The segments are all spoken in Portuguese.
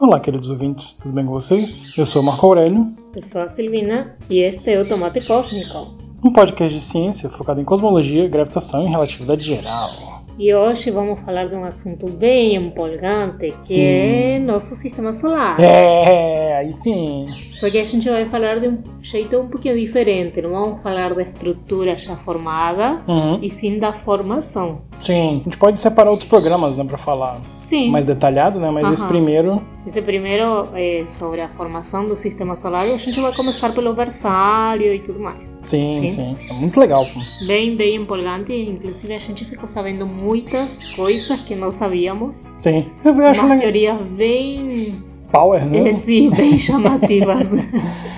Olá, queridos ouvintes, tudo bem com vocês? Eu sou o Marco Aurélio. Eu sou a Silvina e este é o Tomate Cósmico. Um podcast de ciência focado em cosmologia, gravitação e relatividade geral. E hoje vamos falar de um assunto bem empolgante, que Sim. é nosso sistema solar. É, aí sim. Só que a gente vai falar de um jeito um pouquinho diferente. Não vamos falar da estrutura já formada, Uhum. e sim da formação. Sim, a gente pode separar outros programas, né, pra falar Sim. mais detalhado, né? Mas esse Aham. primeiro, Esse primeiro é sobre a formação do sistema solar e a gente vai começar pelo versário e tudo mais. sim, Sim. sim. É muito legal. Bem, bem empolgante. Inclusive a gente ficou sabendo muitas coisas que não sabíamos. Sim. Eu acho Umas legal. teorias bem, Power, né? sim, bem chamativas.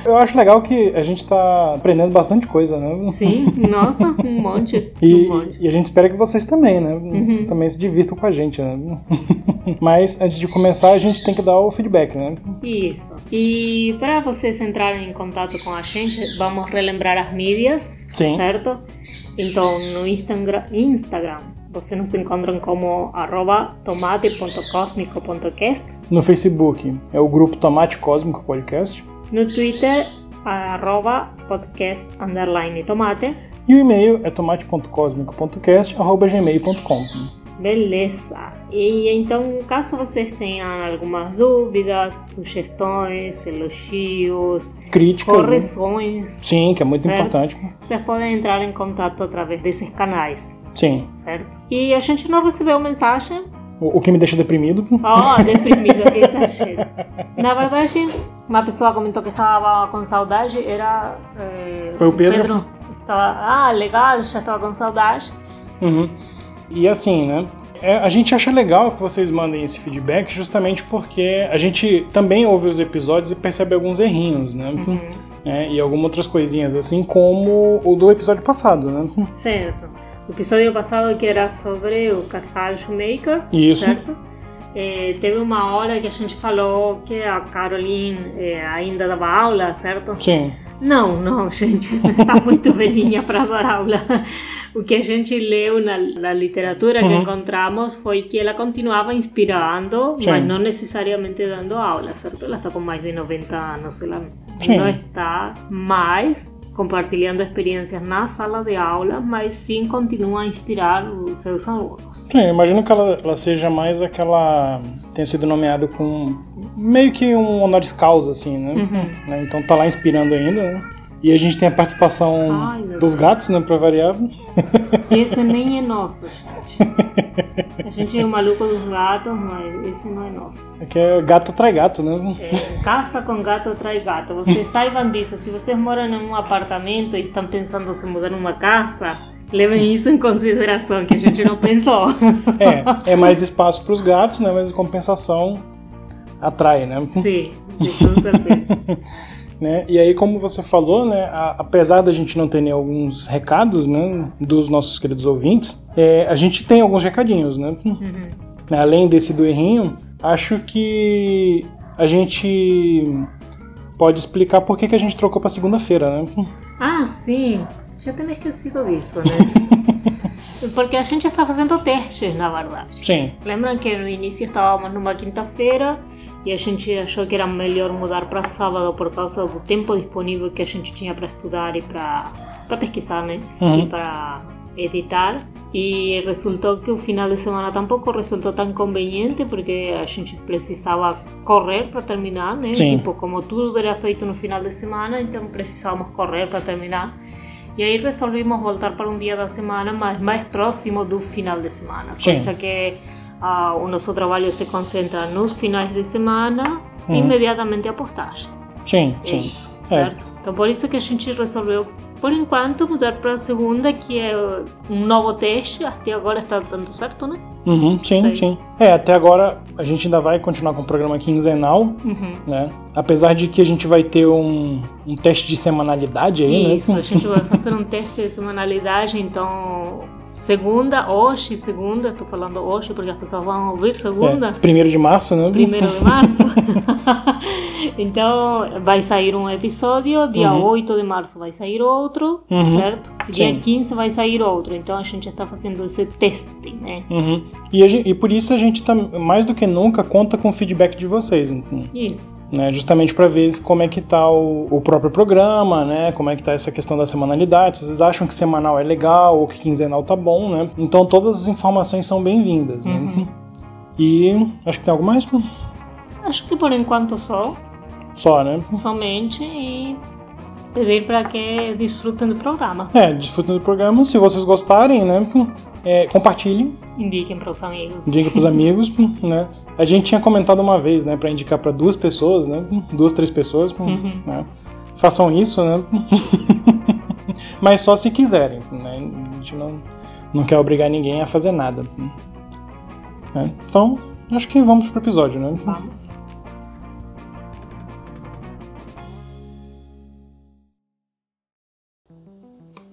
Eu acho legal que a gente tá aprendendo bastante coisa, né? sim, nossa, um monte. E, um monte. e a gente espera que vocês também, né? Uhum. Vocês também se divirtam com a gente, né? Mas antes de começar, a gente tem que dar o feedback, né? Isso. E para vocês entrarem em contato com a gente, vamos relembrar as mídias, Sim. certo? Então, no Instagram, Instagram vocês nos encontram como arroba tomate.cosmico.cast. No Facebook é o grupo Tomate Cósmico Podcast. No Twitter, arroba podcast underline tomate. E o e-mail é tomate.cosmico.cast.gmail.com. Beleza. E então, caso vocês tenham algumas dúvidas, sugestões, elogios, Críticas. né? correções, Sim, que é muito Certo. importante. vocês podem entrar em contato através desses canais, Sim. certo? E a gente não recebeu mensagem. O, o que me deixa deprimido. Oh, deprimido, que exagero. Na verdade, uma pessoa comentou que estava com saudade, era. eh, Foi o Pedro? Estava, ah, legal, já estava com saudade. Uhum. E assim, né? é, a gente acha legal que vocês mandem esse feedback justamente porque a gente também ouve os episódios e percebe alguns errinhos, né? Uhum. É, e algumas outras coisinhas, assim como o do episódio passado, né? Certo. O episódio passado que era sobre o casal Shoemaker, Isso. certo? Eh, teve uma hora que a gente falou que a Caroline eh, ainda dava aula, certo? Sim. Não, não, gente, está muito velhinha para dar aula. O que a gente leu na, na literatura que Uhum. encontramos foi que ela continuava inspirando, Sim. mas não necessariamente dando aula, certo? Ela está com mais de 90 anos, ela Sim. não está mais compartilhando experiências na sala de aula, mas sim continua a inspirar os seus alunos. Sim, eu imagino que ela, ela seja mais aquela. tenha sido nomeado com meio que um honoris causa, assim, né? Uhum. Né? Então tá lá inspirando ainda, né? E a gente tem a participação Ai, dos gatos, né, pra variar. Que esse nem é nosso, gente. A gente é o maluco dos gatos, mas esse não é nosso. É que é gato atrai gato, né? É, casa com gato trai gato. Vocês saibam disso. Se vocês moram em um apartamento e estão pensando se mudar numa casa, levem isso em consideração, que a gente não pensou. É, é mais espaço pros gatos, né? Mas compensação atrai, né? Sim, com certeza. Né? E aí, como você falou, né, a- apesar da gente não ter nem alguns recados né, dos nossos queridos ouvintes, é, a gente tem alguns recadinhos, né? Uhum. Né, Além desse do errinho, acho que a gente pode explicar por que, que a gente trocou para segunda-feira, né? Ah, sim. Já até me esquecido disso, né? Porque a gente está fazendo testes, na verdade. Sim, Lembram que no início estávamos numa quinta-feira e a gente achou que era melhor mudar para sábado por causa do tempo disponível que a gente tinha para estudar e para pesquisar, né? Uhum. E para editar. E resultou que o final de semana tampouco resultou tão conveniente porque a gente precisava correr para terminar, né? Sim. Tipo, como tudo era feito no final de semana, então precisávamos correr para terminar. E aí resolvimos voltar para um dia da semana mais, mais próximo do final de semana. Sim. Coisa que ah, o nosso trabalho se concentra nos finais de semana, Uhum. imediatamente a postagem. sim, É sim. isso, É. certo? Então por isso que a gente resolveu, por enquanto, mudar para a segunda, que é um novo teste. Até agora está dando certo, né? Uhum, sim, Sei. sim. É, até agora a gente ainda vai continuar com o programa quinzenal, Uhum. né? Apesar de que a gente vai ter um, um teste de semanalidade aí, Isso, né? a gente vai fazer um teste de semanalidade, então segunda, hoje, segunda, estou falando hoje porque as pessoas vão ouvir segunda. É, primeiro de março, né? Primeiro de março. então, vai sair um episódio, dia Uhum. 8 de março vai sair outro, Uhum. certo? Dia Sim. 15 vai sair outro. Então, a gente está fazendo esse teste, né? Uhum. E, a gen- e por isso a gente tá, mais do que nunca conta com o feedback de vocês, então, Isso. Né? Justamente para ver como é que tá o, o próprio programa, né? Como é que tá essa questão da semanalidade. Se vocês acham que semanal é legal ou que quinzenal tá bom, né? Então todas as informações são bem-vindas, né? Uhum. E acho que tem algo mais? Acho que por enquanto só, Só, né? somente, e pedir para que desfrutem do programa. É, desfrutem do programa. Se vocês gostarem, né? é, compartilhem, Indiquem para os amigos. indiquem pros amigos, né? A gente tinha comentado uma vez, né? Pra indicar pra duas pessoas, né? Duas, três pessoas, Uhum. né? Façam isso, né? Mas só se quiserem, né? A gente não, não quer obrigar ninguém a fazer nada. né? Então, acho que vamos pro episódio, né? Vamos.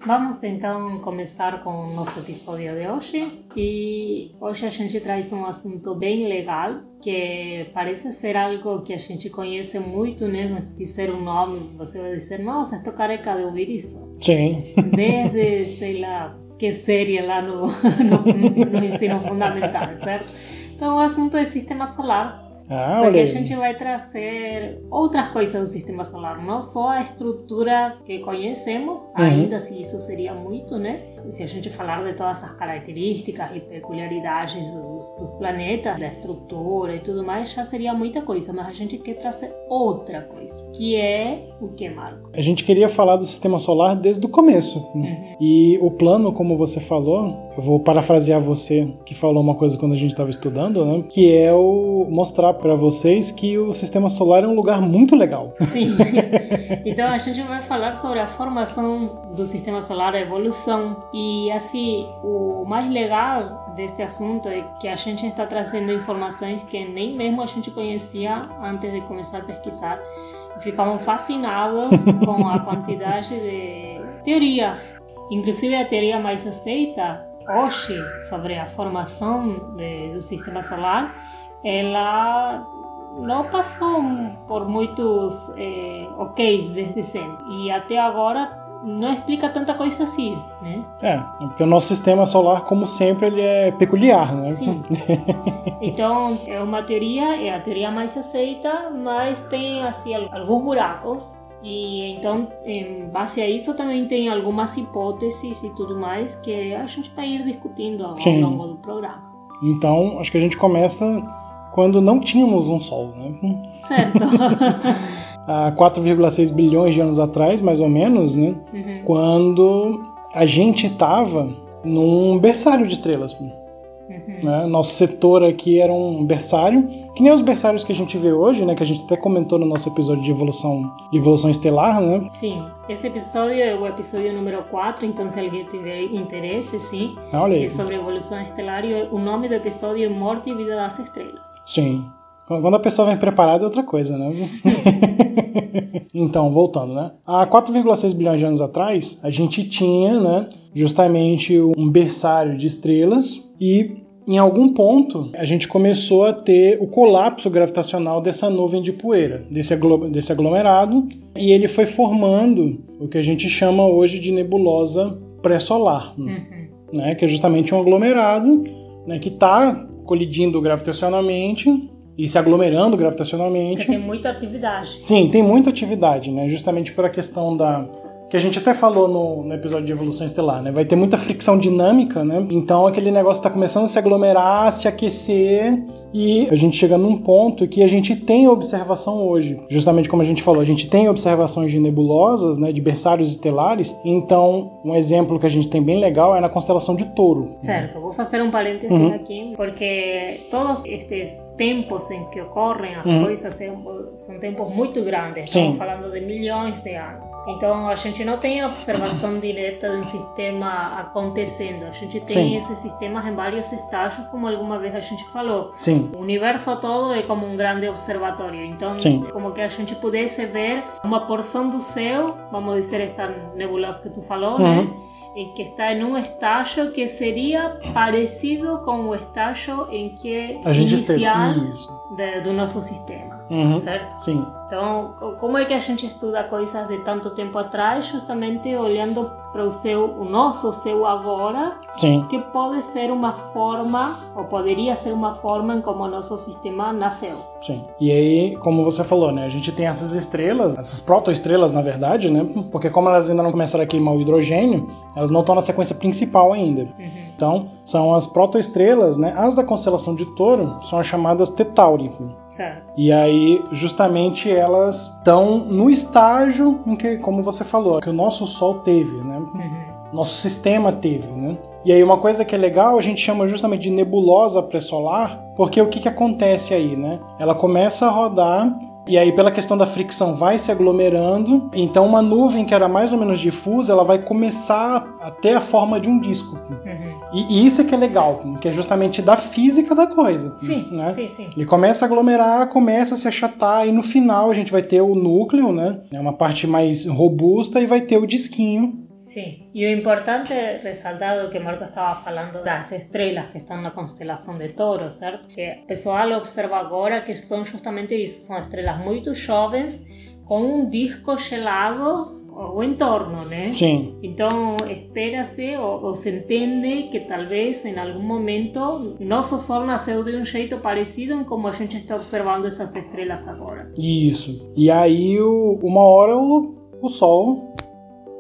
Vamos então começar com o nosso episódio de hoje. E hoje a gente traz um assunto bem legal, que parece ser algo que a gente conhece muito, né? Se dizer um nome, você vai dizer, nossa, estou careca de ouvir isso. Sim. Desde, sei lá, que série lá no, no, no ensino fundamental, certo? Então o assunto é sistema solar. Ah, Só que a gente vai trazer outras coisas do sistema solar, não só a estrutura que conhecemos, ainda se isso seria muito, né? Se a gente falar de todas as características e peculiaridades dos, dos planetas, da estrutura e tudo mais, já seria muita coisa, mas a gente quer trazer outra coisa, que é o que, Marco? A gente queria falar do sistema solar desde o começo. E o plano, como você falou, eu vou parafrasear você que falou uma coisa quando a gente estava estudando, né? Que é o mostrar para vocês que o sistema solar é um lugar muito legal. Sim. então a gente vai falar sobre a formação do sistema solar, a evolução. E assim, o mais legal desse assunto é que a gente está trazendo informações que nem mesmo a gente conhecia antes de começar a pesquisar. Ficavam fascinados com a quantidade de teorias. Inclusive a teoria mais aceita hoje sobre a formação de- do sistema solar, ela não passou por muitos eh, ok's desde sempre. E até agora não explica tanta coisa assim, né? É, porque o nosso sistema solar, como sempre, ele é peculiar, né? Sim. Então, é uma teoria, é a teoria mais aceita, mas tem assim al- alguns buracos. E então, em base a isso, também tem algumas hipóteses e tudo mais que a gente vai ir discutindo ao Sim. longo do programa. Então, acho que a gente começa quando não tínhamos um Sol, né? Certo? Há 4,6 bilhões de anos atrás, mais ou menos, né? Uhum. Quando a gente estava num berçário de estrelas. Uhum. né? Nosso setor aqui era um berçário, que nem os berçários que a gente vê hoje, né? Que a gente até comentou no nosso episódio de evolução, de evolução estelar, né? Sim, esse episódio é o episódio número 4, então se alguém tiver interesse, sim, Ah, Olha aí. é sobre evolução estelar e o nome do episódio é Morte e Vida das Estrelas. Sim. Quando a pessoa vem preparada é outra coisa, né? então, voltando, né? Há 4,6 bilhões de anos atrás, a gente tinha, né, justamente um berçário de estrelas e em algum ponto a gente começou a ter o colapso gravitacional dessa nuvem de poeira, desse, aglo- desse aglomerado, e ele foi formando o que a gente chama hoje de nebulosa pré-solar, Uhum. né, que é justamente um aglomerado né, que está colidindo gravitacionalmente e se aglomerando Porque gravitacionalmente. tem muita atividade. Sim, tem muita atividade, né? Justamente por a questão da que a gente até falou no, no episódio de evolução estelar, né? Vai ter muita fricção dinâmica, né? Então aquele negócio está começando a se aglomerar, se aquecer e a gente chega num ponto que a gente tem observação hoje. Justamente como a gente falou, a gente tem observações de nebulosas, né? De berçários estelares. Então um exemplo que a gente tem bem legal é na constelação de Touro. Certo, vou fazer um parênteses Uhum. aqui, porque todos estes tempos em que ocorrem as Uhum. coisas são, tempos muito grandes, Sim. estamos falando de milhões de anos. Então a gente não tem observação direta de um sistema acontecendo, a gente tem Sim. esses sistemas em vários estágios, como alguma vez a gente falou. Sim. O universo todo é como um grande observatório, então Sim. como que a gente pudesse ver uma porção do céu, vamos dizer esta nebulosa que tu falou, Uhum. né? em que está em um estágio que seria parecido com o estágio em que A gente inicial de- do nosso sistema, Uhum. certo? Sim. Então, co- como é que a gente estuda coisas de tanto tempo atrás? Justamente olhando para o seu, o nosso seu agora, Sim. que pode ser uma forma, ou poderia ser uma forma em como o nosso sistema nasceu. Sim. E aí, como você falou, né? A gente tem essas estrelas, essas protoestrelas, na verdade, né? Porque como elas ainda não começaram a queimar o hidrogênio, elas não estão na sequência principal ainda. Uhum. Então, são as protoestrelas, né? As da constelação de Touro são as chamadas Tetauri. Certo. E aí, justamente, elas estão no estágio em que, como você falou, que o nosso Sol teve, né? Uhum. nosso sistema teve, né? E aí uma coisa que é legal, a gente chama justamente de nebulosa pré-solar, porque o que, que acontece aí, né? Ela começa a rodar e aí pela questão da fricção vai se aglomerando, então uma nuvem que era mais ou menos difusa, ela vai começar a ter a forma de um disco. Uhum. E, e isso é que é legal, que é justamente da física da coisa, Sim, né? sim, sim. Ele começa a aglomerar, começa a se achatar, e no final a gente vai ter o núcleo, né? É uma parte mais robusta, e vai ter o disquinho, Sí, y lo importante resaltar lo que Marco estaba falando das estrelas que están na constelação de Toro, certo? Que o pessoal observa agora que são justamente isso, são estrelas muito jovens com um disco gelado ao entorno, né? sim, Então espera-se ou, ou se entende que talvez em algum momento nosso Sol nasceu de um jeito parecido como a gente está observando essas estrelas agora. Isso. E aí, o- uma hora o, o Sol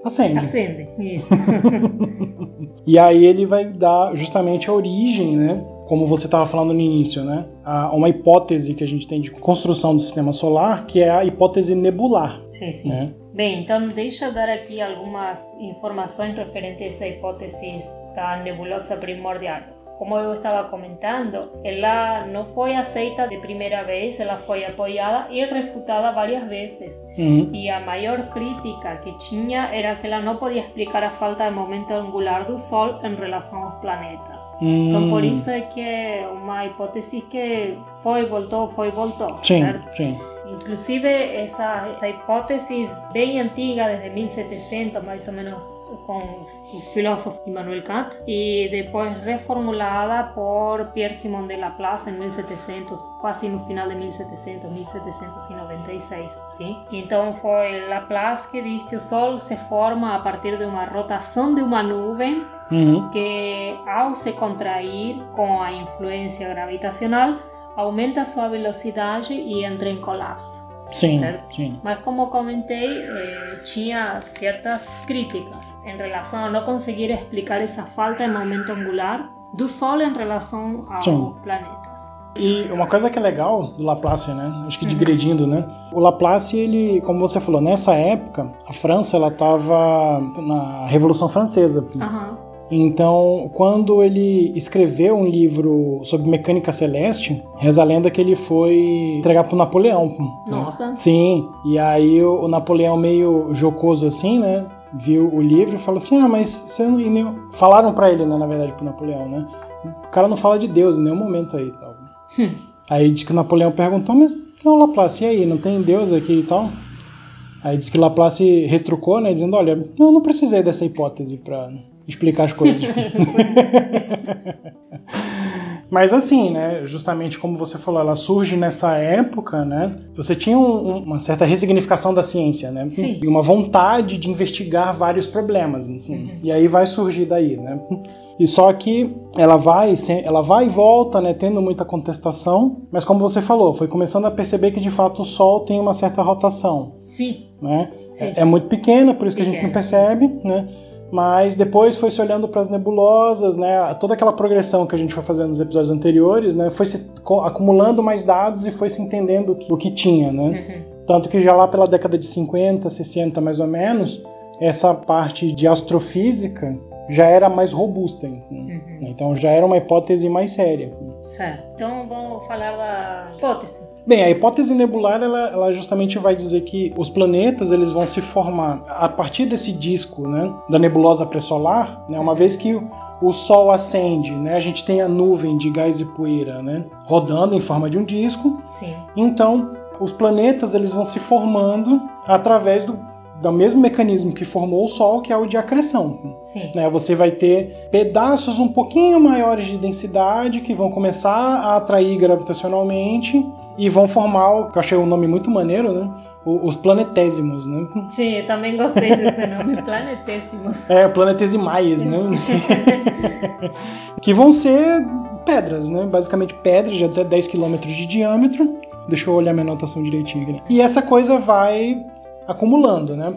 acende. Acende, isso. E aí ele vai dar justamente a origem, né? Como você estava falando no início, né? A uma hipótese que a gente tem de construção do sistema solar, que é a hipótese nebular, sim, sim. né? Bem, então deixa eu dar aqui algumas informações referentes a essa hipótese da nebulosa primordial. Como eu estava comentando, ela não foi aceita de primeira vez, ela foi apoiada e refutada várias vezes. Uhum. E a maior crítica que tinha era que ela não podia explicar a falta de momento angular do Sol em relação aos planetas. Então, Hum, por isso é que é uma hipótese que foi, voltou, foi, voltou. Sim, certo? sim. Inclusive, essa, essa hipótese bem antiga, desde 1700 mais ou menos, com o filósofo Immanuel Kant, e depois reformulada por Pierre Simon de Laplace em 1700, quase no final de 1700, 1796, sim? Então foi Laplace que diz que o Sol se forma a partir de uma rotação de uma nuvem Uhum. que ao se contrair com a influência gravitacional aumenta sua velocidade e entra em colapso. Sim, sim. Mas como comentei, eh, tinha certas críticas em relação a não conseguir explicar essa falta de momento angular do Sol em relação aos Sim. planetas. E uma coisa que é legal do Laplace, né? Acho que digredindo, né? O Laplace, ele, como você falou, nessa época, a França, ela estava na Revolução Francesa. Aham. Então, quando ele escreveu um livro sobre mecânica celeste, reza a lenda que ele foi entregar pro Napoleão. né? Nossa. Sim, e aí o Napoleão meio jocoso assim, né? Viu o livro e falou assim: "Ah, mas você não nem... falaram pra ele, né, na verdade, pro Napoleão, né? O cara não fala de Deus em nenhum momento aí, tal. aí diz que o Napoleão perguntou: "Mas então Laplace, e aí, não tem Deus aqui e tal?" Aí diz que Laplace retrucou, né, dizendo: "Olha, eu não precisei dessa hipótese pra explicar as coisas." Mas assim, né, justamente como você falou, ela surge nessa época, né? Você tinha um- um- uma certa resignificação da ciência, né? Sim. E uma vontade de investigar vários problemas. enfim. E aí vai surgir daí, né? E só que ela vai, ela vai e volta, né, tendo muita contestação, mas como você falou, foi começando a perceber que de fato o Sol tem uma certa rotação, Sim, né? Sim. É, é muito pequena, por isso que a gente não Pequena, percebe, né? Mas depois foi se olhando para as nebulosas, né? Toda aquela progressão que a gente foi fazendo nos episódios anteriores, né? Foi se acumulando mais dados e foi se entendendo o que, o que tinha, né? Uhum. Tanto que já lá pela década de 50, 60 mais ou menos, essa parte de astrofísica já era mais robusta. Uhum. Então já era uma hipótese mais séria. Certo. Então vamos falar da hipótese. Bem, a hipótese nebular, ela, ela justamente vai dizer que os planetas eles vão se formar a partir desse disco, né, da nebulosa pré-solar, né, uma vez que o, Sol acende, né, a gente tem a nuvem de gás e poeira, né, rodando em forma de um disco. Sim. Então, os planetas eles vão se formando através do, do mesmo mecanismo que formou o Sol, que é o de acreção. Sim. Né? Você vai ter pedaços um pouquinho maiores de densidade que vão começar a atrair gravitacionalmente e vão formar, o que eu achei um nome muito maneiro, né? Os planetésimos, né? Sim, eu também gostei desse nome, planetésimos. É, planetesimais, né? que vão ser pedras, né? Basicamente pedras de até 10 km de diâmetro. Deixa eu olhar minha anotação direitinho aqui. né? E essa coisa vai acumulando, né?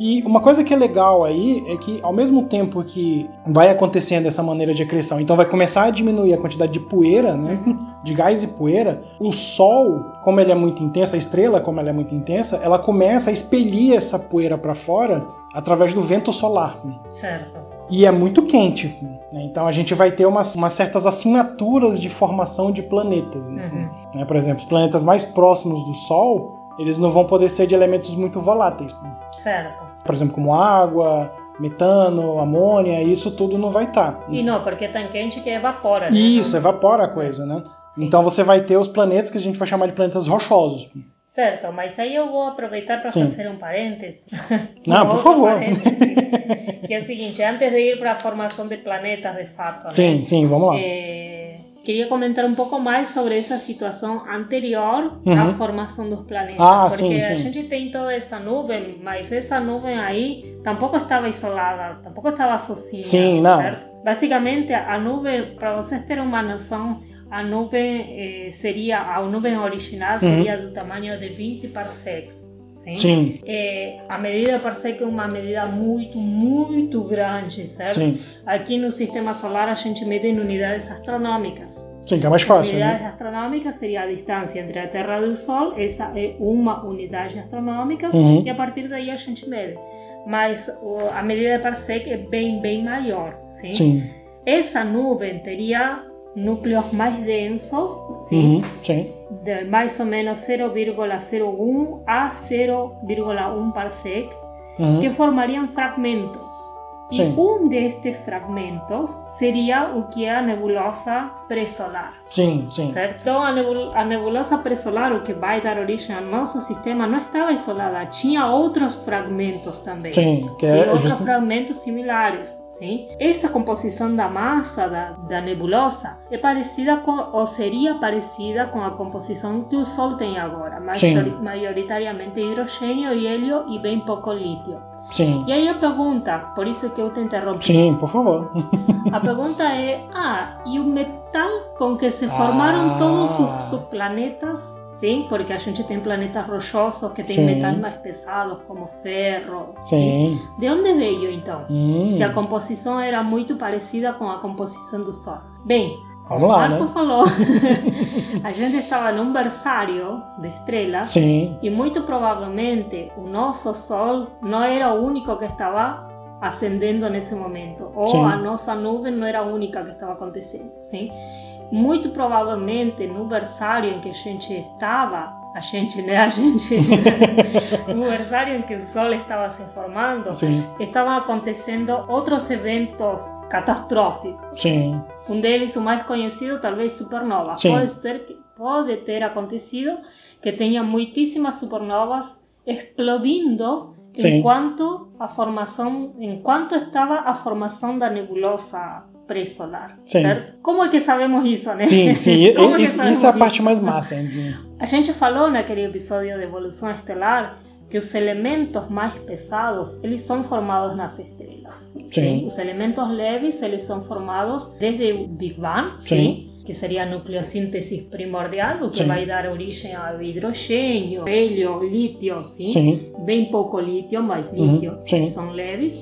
E uma coisa que é legal aí é que ao mesmo tempo que vai acontecendo essa maneira de acreção, então vai começar a diminuir a quantidade de poeira, né? De gás e poeira, o Sol, como ele é muito intenso, a estrela, como ela é muito intensa, ela começa a expelir essa poeira para fora através do vento solar. Certo. E é muito quente. né? Então a gente vai ter umas, umas certas assinaturas de formação de planetas. né? Uhum. Né, Por exemplo, os planetas mais próximos do Sol, eles não vão poder ser de elementos muito voláteis. Certo. Por exemplo, como água, metano, amônia, isso tudo não vai estar. E não, porque é tão quente que evapora. né? Isso, evapora a coisa, né? Sim. Então você vai ter os planetas que a gente vai chamar de planetas rochosos. Certo, mas aí eu vou aproveitar para fazer um parêntese. Não, Um por favor. que é o seguinte, antes de ir para a formação de planetas de fato, né? Sim, sim, vamos lá. Eh, queria comentar um pouco mais sobre essa situação anterior à Uhum. formação dos planetas. Ah, porque sim, a sim. gente tem toda essa nuvem, mas essa nuvem aí tampouco estava isolada, tampouco estava sozinha. Sim, não. certo? Basicamente, a nuvem, para vocês terem uma noção, a nuvem eh, seria, a nuvem original seria do tamanho de 20 parsecs. Sim? Sim, Eh, a medida parsec é uma medida muito, muito grande, certo? sim. Aqui no sistema solar a gente mede em unidades astronômicas. Sim, que é mais fácil, unidades né? astronômicas seria a distância entre a Terra e o Sol, essa é uma unidade astronômica, Uhum. e a partir daí a gente mede. Mas a medida de parsec é bem, bem maior, sim? Sim. Essa nuvem teria núcleos mais densos, sim? Uhum. Sim. de mais ou menos 0,01 a 0,1 parsec, Uhum. que formariam fragmentos. E Sim. um destes fragmentos seria o que é a nebulosa pré-solar. Sim, sim. Certo? A, nebul- a nebulosa pré-solar, o que vai dar origem ao nosso sistema, não estava isolada, tinha outros fragmentos também. Sim, que é outros justo- fragmentos similares. Sim? Essa composição da massa da, da nebulosa é parecida com, ou seria parecida com a composição que o Sol tem agora, majori- maioritariamente hidrogênio, hélio e bem pouco lítio. Sim. E aí a pergunta, por isso que eu te interrompi, Sim, por favor. a pergunta é: ah, e o metal com que se formaram Ah. todos os, os planetas? Porque a gente tem planetas rochosos que têm metais mais pesados, como ferro. De onde veio então? Se a composição era muito parecida com a composição do Sol. Bem, Vamos lá, Marco né? falou, a gente estava num berçário de estrelas Sim. e muito provavelmente o nosso Sol não era o único que estava acendendo nesse momento, ou Sim. a nossa nuvem não era a única que estava acontecendo, sim? Muito provavelmente no berçário em que a gente estava, a gente, né, a gente, no berçário em que o Sol estava se formando, Sim. estavam acontecendo outros eventos catastróficos. Sim. Um deles, o mais conhecido, talvez supernova. Sim. Pode ser pode ter acontecido que tenha muitíssimas supernovas explodindo Sim. enquanto a formação, enquanto estava a formação da nebulosa pré-solar, certo? Como é que sabemos isso, né? Sim, sim. É Isso, isso é a isso? parte mais massa. hein? A gente falou naquele episódio de evolução estelar que os elementos mais pesados eles são formados nas estrelas. Sim. Os elementos leves eles são formados desde o Big Bang, Sim. sim, que seria a nucleossíntese primordial, o que Sim. vai dar origem ao hidrogênio, hélio, lítio, sim? Sim. bem pouco lítio, mas Uhum, lítio sim. são leves.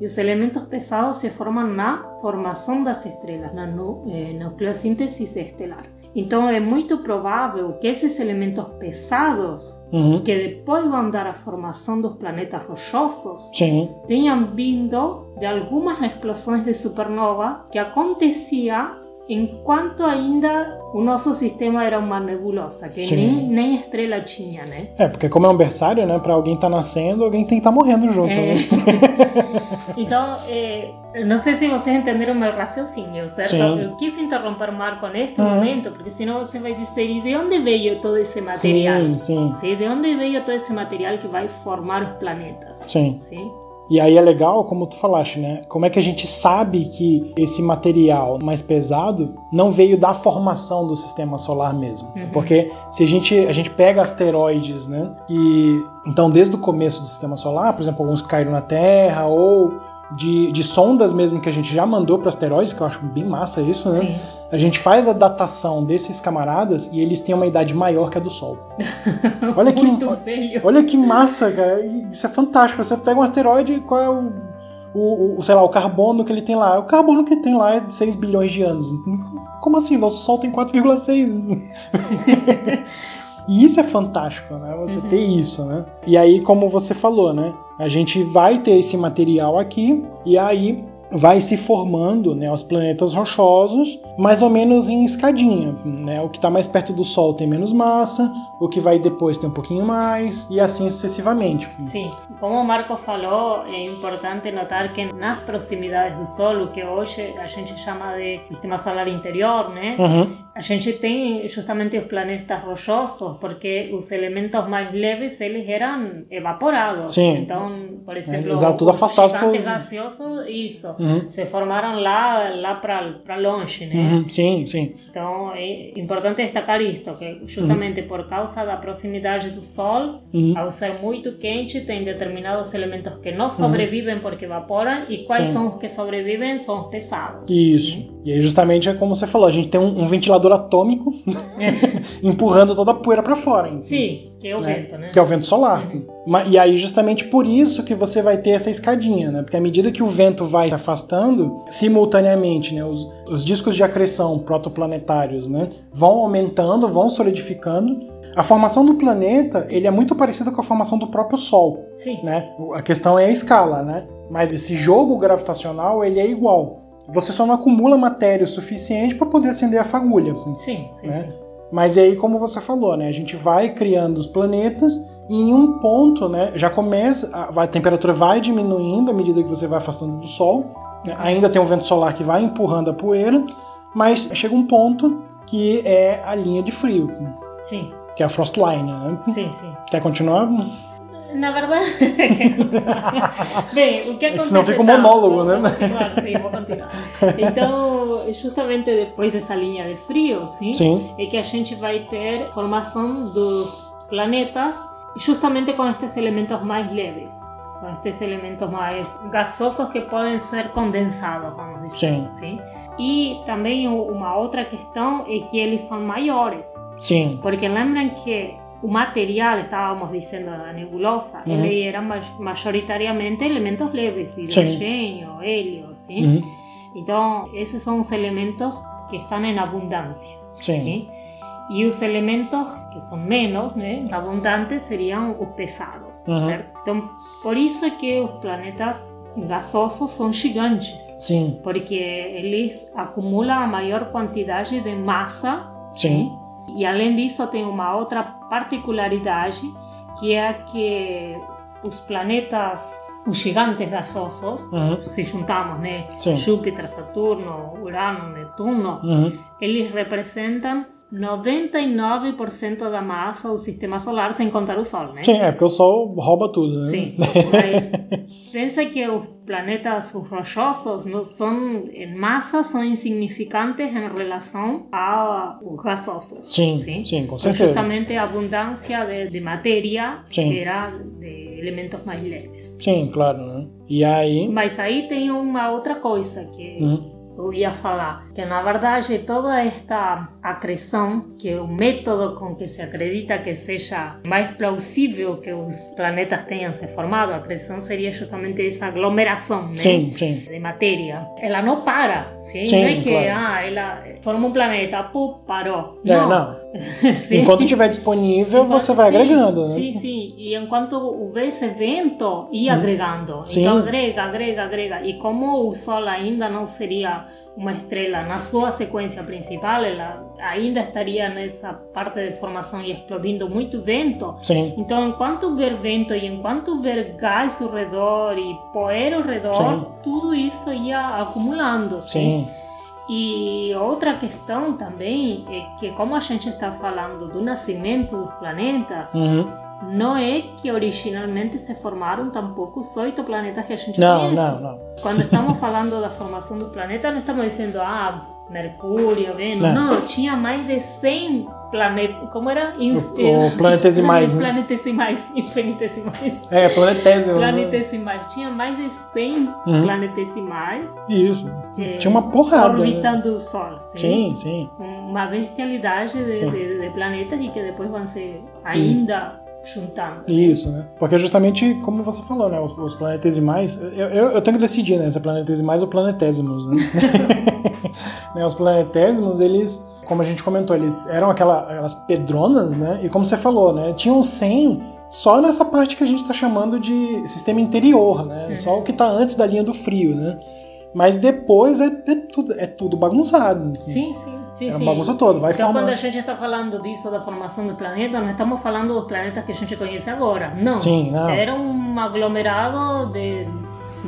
E os elementos pesados se formam na formação das estrelas, na nu eh, nucleossíntese estelar. Então é muito provável que esses elementos pesados, Uhum. que depois vão dar a formação dos planetas rochosos, Sim. tenham vindo de algumas explosões de supernova que acontecia enquanto ainda o nosso sistema era uma nebulosa, que Sim. nem, nem estrela tinha, né? É, porque como é um berçário, né? Pra alguém tá nascendo, alguém tem que estar morrendo junto, É. né? Então, eh, não sei se vocês entenderam meu raciocínio, certo? Sim. Eu quis interromper Marco neste Uhum. momento, porque senão você vai dizer, e de onde veio todo esse material? Sim, sim, Sim, de onde veio todo esse material que vai formar os planetas? sim. Sim? E aí é legal, como tu falaste, né? Como é que a gente sabe que esse material mais pesado não veio da formação do sistema solar mesmo? Uhum. Porque se a gente, a gente pega asteroides, né? Que, então, desde o começo do sistema solar, por exemplo, alguns caíram na Terra, ou de, de sondas mesmo que a gente já mandou para asteroides, que eu acho bem massa isso, né? Sim. A gente faz a datação desses camaradas e eles têm uma idade maior que a do Sol. Olha que, feio. Olha que massa, cara. Isso é fantástico. Você pega um asteroide, qual é o, o, o, sei lá, o carbono que ele tem lá? O carbono que ele tem lá é de 6 bilhões de anos. Como assim? Nosso Sol tem 4,6. E isso é fantástico, né? Você ter isso, né? E aí, como você falou, né? A gente vai ter esse material aqui e aí vai se formando, né, os planetas rochosos, mais ou menos em escadinha, né? O que está mais perto do Sol tem menos massa, o que vai depois tem um pouquinho mais e assim sucessivamente. Sim, como o Marco falou, é importante notar que nas proximidades do Sol, o que hoje a gente chama de sistema solar interior, né? Uhum. A gente tem justamente os planetas rochosos, porque os elementos mais leves eles eram evaporados. Sim. Então, por exemplo, eles eram tudo gigantes por- gaseosos, isso, Uhum. se formaram lá, lá para longe, né? Uhum. Sim, sim. Então é importante destacar isto, que justamente por causa da proximidade do Sol, Uhum. ao ser muito quente, tem determinados elementos que não sobrevivem porque evaporam e quais Sim. são os que sobrevivem são os pesados. Isso. E aí, justamente, é como você falou, a gente tem um, um ventilador atômico empurrando toda a poeira para fora. hein? Sim, que é o né? vento, né? Que é o vento solar. Ma- E aí, justamente por isso que você vai ter essa escadinha, né? Porque à medida que o vento vai se afastando, simultaneamente, né? Os, os discos de acreção protoplanetários, né? Vão aumentando, vão solidificando. A formação do planeta, ele é muito parecida com a formação do próprio Sol, Sim, né? A questão é a escala, né? Mas esse jogo gravitacional, ele é igual. Você só não acumula matéria o suficiente para poder acender a fagulha. sim, sim. né? sim. Mas aí, como você falou, né? A gente vai criando os planetas e em um ponto, né? Já começa, a, a temperatura vai diminuindo à medida que você vai afastando do Sol. né? Ainda tem um vento solar que vai empurrando a poeira, mas chega um ponto que é a linha de frio, Sim, que é a frost line, né? sim, sim. Quer continuar? Na verdade, bem, o que É acontece... senão fica um tá, monólogo, vou- né? Sim, vou continuar. Então, justamente depois dessa linha de frio, sim, Sim. é que a gente vai ter formação dos planetas justamente com estes elementos mais leves, com estes elementos mais gasosos que podem ser condensados, vamos dizer Sim. assim. E também uma outra questão é que eles são maiores, Sim. porque lembram que o material, estávamos dizendo, da nebulosa, Uhum. ele era ma- majoritariamente elementos leves, hidrogênio, hélio, sim? Uhum. Então, esses são os elementos que estão em abundância. Sim. ¿sí? Y os elementos que são menos né, abundantes seriam os pesados, Uhum. certo? Então, por isso que os planetas gasosos são gigantes, Sim. porque eles acumulam a maior quantidade de massa, Sim. e além disso tem uma outra particularidade, que é que os planetas, os gigantes gasosos, Uhum. se juntamos, né? Sim. Júpiter, Saturno, Urano, Netuno, Uhum. eles representam 99% da massa do sistema solar, sem contar o Sol, né? Sim, é porque o Sol rouba tudo, né? Sim, mas pensa que os planetas os rochosos não são, em massa, são insignificantes em relação aos gasosos. Sim, sim, com Então, certeza. justamente a abundância de, de matéria Sim. que era de elementos mais leves. Sim, claro, né? E aí. Mas aí tem uma outra coisa que Uhum. Eu ia falar, que na verdade toda esta acreção, que é o método com que se acredita que seja mais plausível que os planetas tenham se formado, a acreção seria justamente essa aglomeração né? Sim, sim. de matéria. Ela não para, sim? Sim, não é que claro. ah, ela forma um planeta, pum, parou. É, não. Sim. Enquanto estiver disponível, você vai Sim, agregando, né? Sim, sim. E enquanto houver esse vento, ia agregando. Sim. Então agrega, agrega, agrega. E como o Sol ainda não seria uma estrela na sua sequência principal, ela ainda estaria nessa parte de formação e explodindo muito vento. Sim. Então, enquanto ver vento e enquanto ver gás ao redor e poeira ao redor, Sim. tudo isso ia acumulando. Sim. E outra questão também é que, como a gente está falando do nascimento dos planetas, Uhum. Não é que originalmente se formaram tampouco os oito planetas que a gente Não, conhece. não, não. Quando estamos falando da formação do planeta, não estamos dizendo, ah, Mercúrio, Vênus. Não. Não, tinha mais de 100 planetas. Como era? O- o planetesimais, né? Planetesimais, infinitesimais. É, planetésimo. né? Planetesimais. Tinha mais de 100 Uhum. planetesimais Isso. É, Tinha uma porrada. né? orbitando o Sol. Sim, sim. Uma bestialidade de, de- de planetas e que depois vão se ainda juntando. Isso, né? Porque justamente, como você falou, né? Os, os planetesimais. Eu, eu, eu tenho que decidir, né? Se é planetesimais ou planetésimos, né? Né, Os planetésimos, eles, como a gente comentou, eles eram aquela, aquelas pedronas, né? E como você falou, né? Tinham 100 só nessa parte que a gente está chamando de sistema interior, né? Uhum. Só o que está antes da linha do frio, né? Mas depois é, é tudo, é tudo bagunçado. Sim, sim. Sim, É uma sim. bagunça toda, vai então, quando formando. a gente está falando disso, da formação do planeta, não estamos falando dos planetas que a gente conhece agora. Não. Sim, não. Era um aglomerado de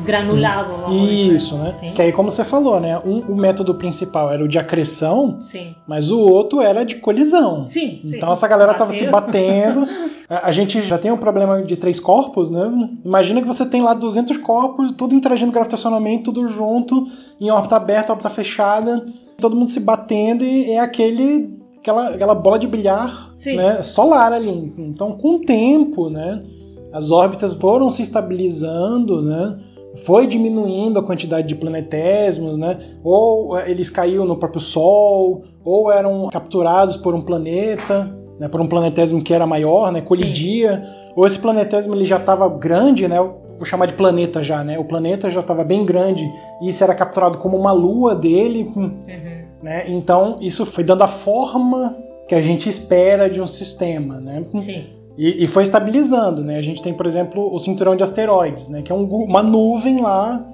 granulado, vamos Isso, né? Sim. Que aí, como você falou, né? Um, o método principal era o de acreção, Sim. mas o outro era de colisão. Sim, sim. Então essa galera tava se batendo. A gente já tem o problema de três corpos, né? Imagina que você tem lá 200 corpos, tudo interagindo gravitacionalmente, tudo junto, em órbita aberta, órbita fechada, todo mundo se batendo e é aquele aquela, aquela bola de bilhar Sim. né, solar ali. Então, com o tempo, né, as órbitas foram se estabilizando, né? Foi diminuindo a quantidade de planetésimos, né? Ou eh, eles caíam no próprio Sol, ou eram capturados por um planeta, né? Por um planetésimo que era maior, né? Colidia. Ou esse planetésimo ele já estava grande, né? Vou chamar de planeta já, né? O planeta já estava bem grande e isso era capturado como uma lua dele. hum, Uhum. né? Então isso foi dando a forma que a gente espera de um sistema, né? Sim. E, e foi estabilizando, né? A gente tem, por exemplo, o cinturão de asteroides, né? Que é um uma nuvem lá,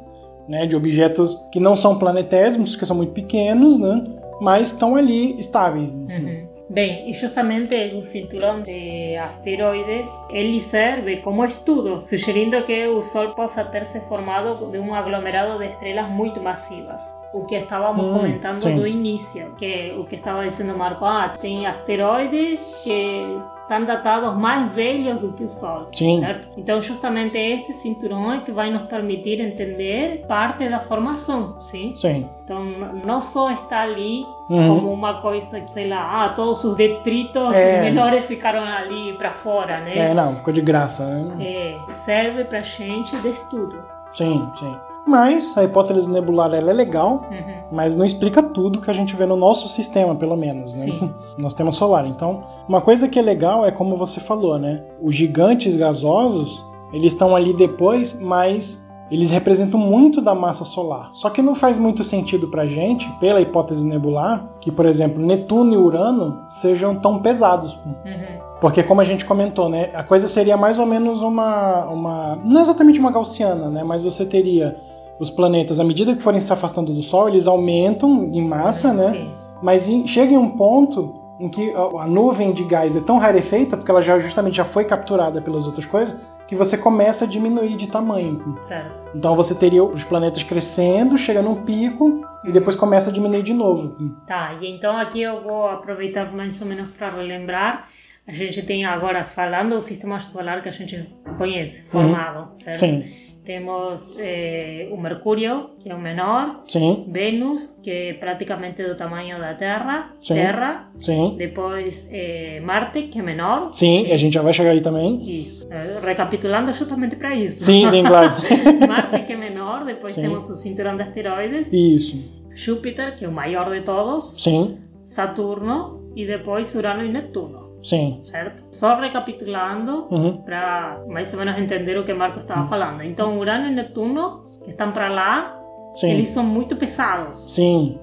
né? De objetos que não são planetésimos, que são muito pequenos, né? Mas estão ali estáveis. Uhum. Bem, e justamente o cinturão de asteroides, ele serve como estudo, sugerindo que o Sol possa ter se formado de um aglomerado de estrelas muito massivas. O que estávamos Hum, comentando sim. do início, que o que estava dizendo Marco, ah, tem asteroides que estão datados mais velhos do que o Sol. Sim. certo? Então, justamente este cinturão é que vai nos permitir entender parte da formação, sim? Sim. Então, não só está ali Uhum. como uma coisa, sei lá, ah, todos os detritos É. menores ficaram ali para fora, É, né? não, ficou de graça, né? É, serve pra gente de estudo. Sim, sim. Mas a hipótese nebular ela é legal, Uhum. mas não explica tudo que a gente vê no nosso sistema, pelo menos, né? Sim. No sistema solar. Então, uma coisa que é legal é como você falou, né? Os gigantes gasosos, eles estão ali depois, mas eles representam muito da massa solar. Só que não faz muito sentido pra gente, pela hipótese nebular, que, por exemplo, Netuno e Urano sejam tão pesados. Uhum. Porque, como a gente comentou, né, a coisa seria mais ou menos uma, uma. Não exatamente uma gaussiana, né? Mas você teria os planetas, à medida que forem se afastando do Sol, eles aumentam em massa, né? Sim. Mas em- chega em um ponto em que a, a nuvem de gás é tão rarefeita, porque ela já justamente já foi capturada pelas outras coisas, que você começa a diminuir de tamanho. Certo. Então você teria os planetas crescendo, chega num pico e depois começa a diminuir de novo. Tá, e então aqui eu vou aproveitar mais ou menos para relembrar. A gente tem agora, falando do sistema solar que a gente conhece, formado, certo? Sim, Temos eh, o Mercúrio, que é o menor, sim, Vênus, que é praticamente do tamanho da Terra, Sim. Terra, sim. depois eh, Marte, que é menor, Sim, e a gente já vai chegar aí também. Isso. Recapitulando justamente para isso. Sim, sim, claro. Marte, que é menor, depois Sim. temos o cinturão de asteroides, Isso. Júpiter, que é o maior de todos, Sim, Saturno e depois Urano e Netuno, sim. certo? Só recapitulando Uhum. para mais ou menos entender o que Marco estava falando. Então, Urano e Netuno, que estão para lá, Sim. eles são muito pesados, Sim.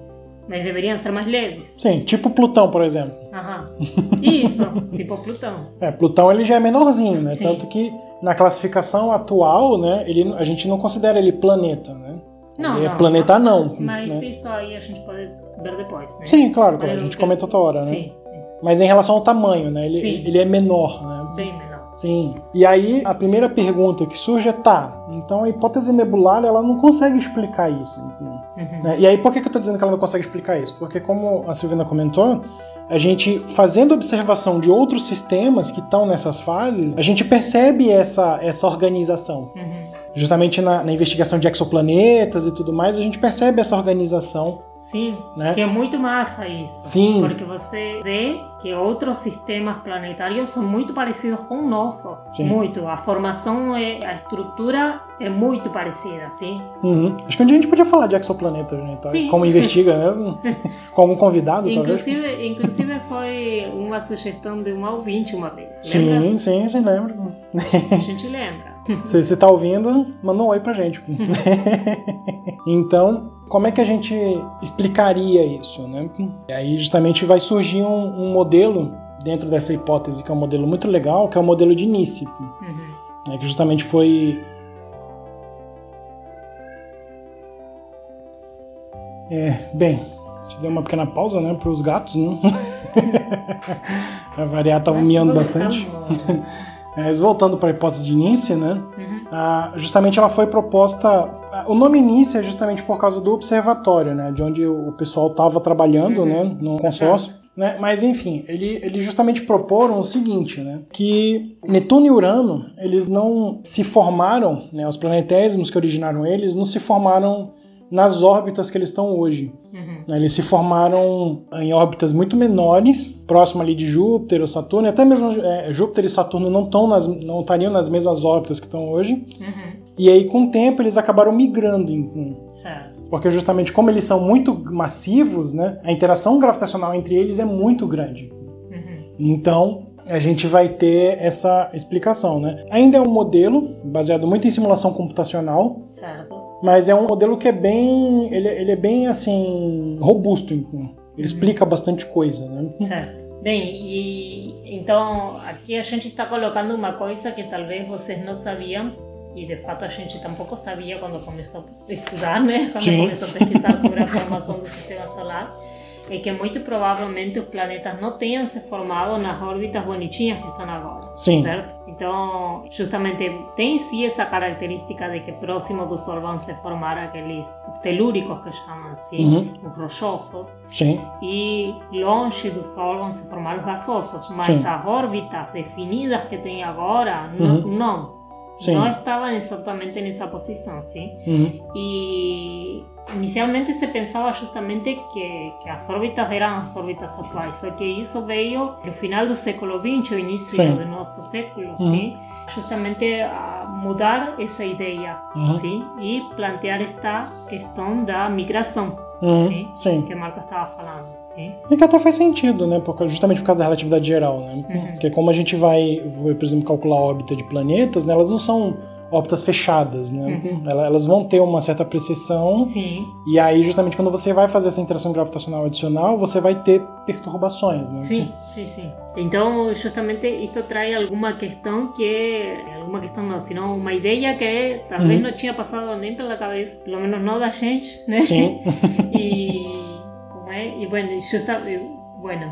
mas deveriam ser mais leves. Sim, tipo Plutão, por exemplo. Aham. Isso, tipo Plutão. É, Plutão ele já é menorzinho, né? Sim. Tanto que na classificação atual, né, ele, a gente não considera ele planeta, né? Não, ele não, é planeta não. Mas né? isso aí a gente pode ver depois, né? Sim, claro, a gente comenta outra hora, né? Sim. Mas em relação ao tamanho, né? Ele, Sim. ele é menor, né? Bem menor. Sim. E aí a primeira pergunta que surge é tá. Então a hipótese nebular ela não consegue explicar isso. Uhum. né? E aí por que, que eu tô dizendo que ela não consegue explicar isso? Porque como a Silvina comentou, a gente fazendo observação de outros sistemas que estão nessas fases, a gente percebe essa, essa organização. Uhum. Justamente na, na investigação de exoplanetas e tudo mais, a gente percebe essa organização. Sim, Né? que é muito massa isso. Sim. Porque você vê que outros sistemas planetários são muito parecidos com o nosso. Sim. Muito. A formação, é, a estrutura é muito parecida, sim. Uhum. Acho que um dia a gente podia falar de exoplanetas, né? Tá? Sim. Como investiga, né? Com algum convidado, talvez. Inclusive, inclusive foi uma sugestão de uma ouvinte uma vez. Lembra? Sim, sim, sim, lembro. A gente lembra. Se você tá ouvindo, manda um oi pra gente. então, como é que a gente explicaria isso, né? E aí justamente vai surgir um, um modelo dentro dessa hipótese que é um modelo muito legal, que é o modelo de Nice, Uhum. né? que justamente foi É, bem, a gente deu uma pequena pausa, né, para os gatos, né? a variar tava Mas miando voltamos. bastante. É, Mas voltando para a hipótese de Nice, né? Uhum. Ah, justamente ela foi proposta. ah, O nome Nice é justamente por causa do observatório, né? De onde o pessoal estava trabalhando, Uhum. né? No consórcio. Né? Mas enfim, ele, ele justamente proporam o seguinte, né? Que Netuno e Urano, eles não se formaram, né? Os planetésimos que originaram eles não se formaram nas órbitas que eles estão hoje. Uhum. né? Eles se formaram em órbitas muito menores, próximo ali de Júpiter ou Saturno, até mesmo é, Júpiter e Saturno não estão nas, não estariam nas mesmas órbitas que estão hoje. Uhum. E aí, com o tempo, eles acabaram migrando, em- Certo. porque justamente como eles são muito massivos, né, a interação gravitacional entre eles é muito grande. Uhum. Então, a gente vai ter essa explicação, né? Ainda é um modelo baseado muito em simulação computacional, Certo. Mas é um modelo que é bem, ele, ele é bem assim robusto, ele explica bastante coisa, né? Certo. Bem, e então aqui a gente está colocando uma coisa que talvez vocês não sabiam e de fato a gente tampouco sabia quando começou a estudar, né? Quando Sim. começou a pesquisar sobre a formação do sistema solar, é que muito provavelmente os planetas não tenham se formado nas órbitas bonitinhas que estão agora. Sim. Certo? Então, justamente tem sim essa característica de que próximo do Sol vão se formar aqueles telúricos que chamam assim, Uhum. os rochosos Sim, e longe do Sol vão se formar os gasosos, mas Sim. as órbitas definidas que tem agora não, Uhum. não, Sim. não estavam exatamente nessa posição, sim? uhum. E inicialmente se pensava justamente que, que as órbitas eram as órbitas atuais, só que isso veio no final do século XX, o início Sim. do nosso século, Uhum. sim? Justamente a mudar essa ideia, Uhum. sim? E plantear esta questão da migração, Uhum. sim? Sim. que Marco estava falando, sim? E que até faz sentido, né? Porque, justamente por causa da relatividade geral, né? Uhum. Porque como a gente vai, por exemplo, calcular a órbita de planetas, né? Elas não são órbitas fechadas, né? Uhum. Ela- Elas vão ter uma certa precisão Sim, e aí, justamente, quando você vai fazer essa interação gravitacional adicional, você vai ter perturbações, né? sim, sim, sim. Então, justamente isto traz alguma questão que alguma questão não, senão uma ideia que talvez Uhum. não tinha passado nem pela cabeça, pelo menos não da gente, né? Sim. E como é? E bueno, e justa, e, bueno.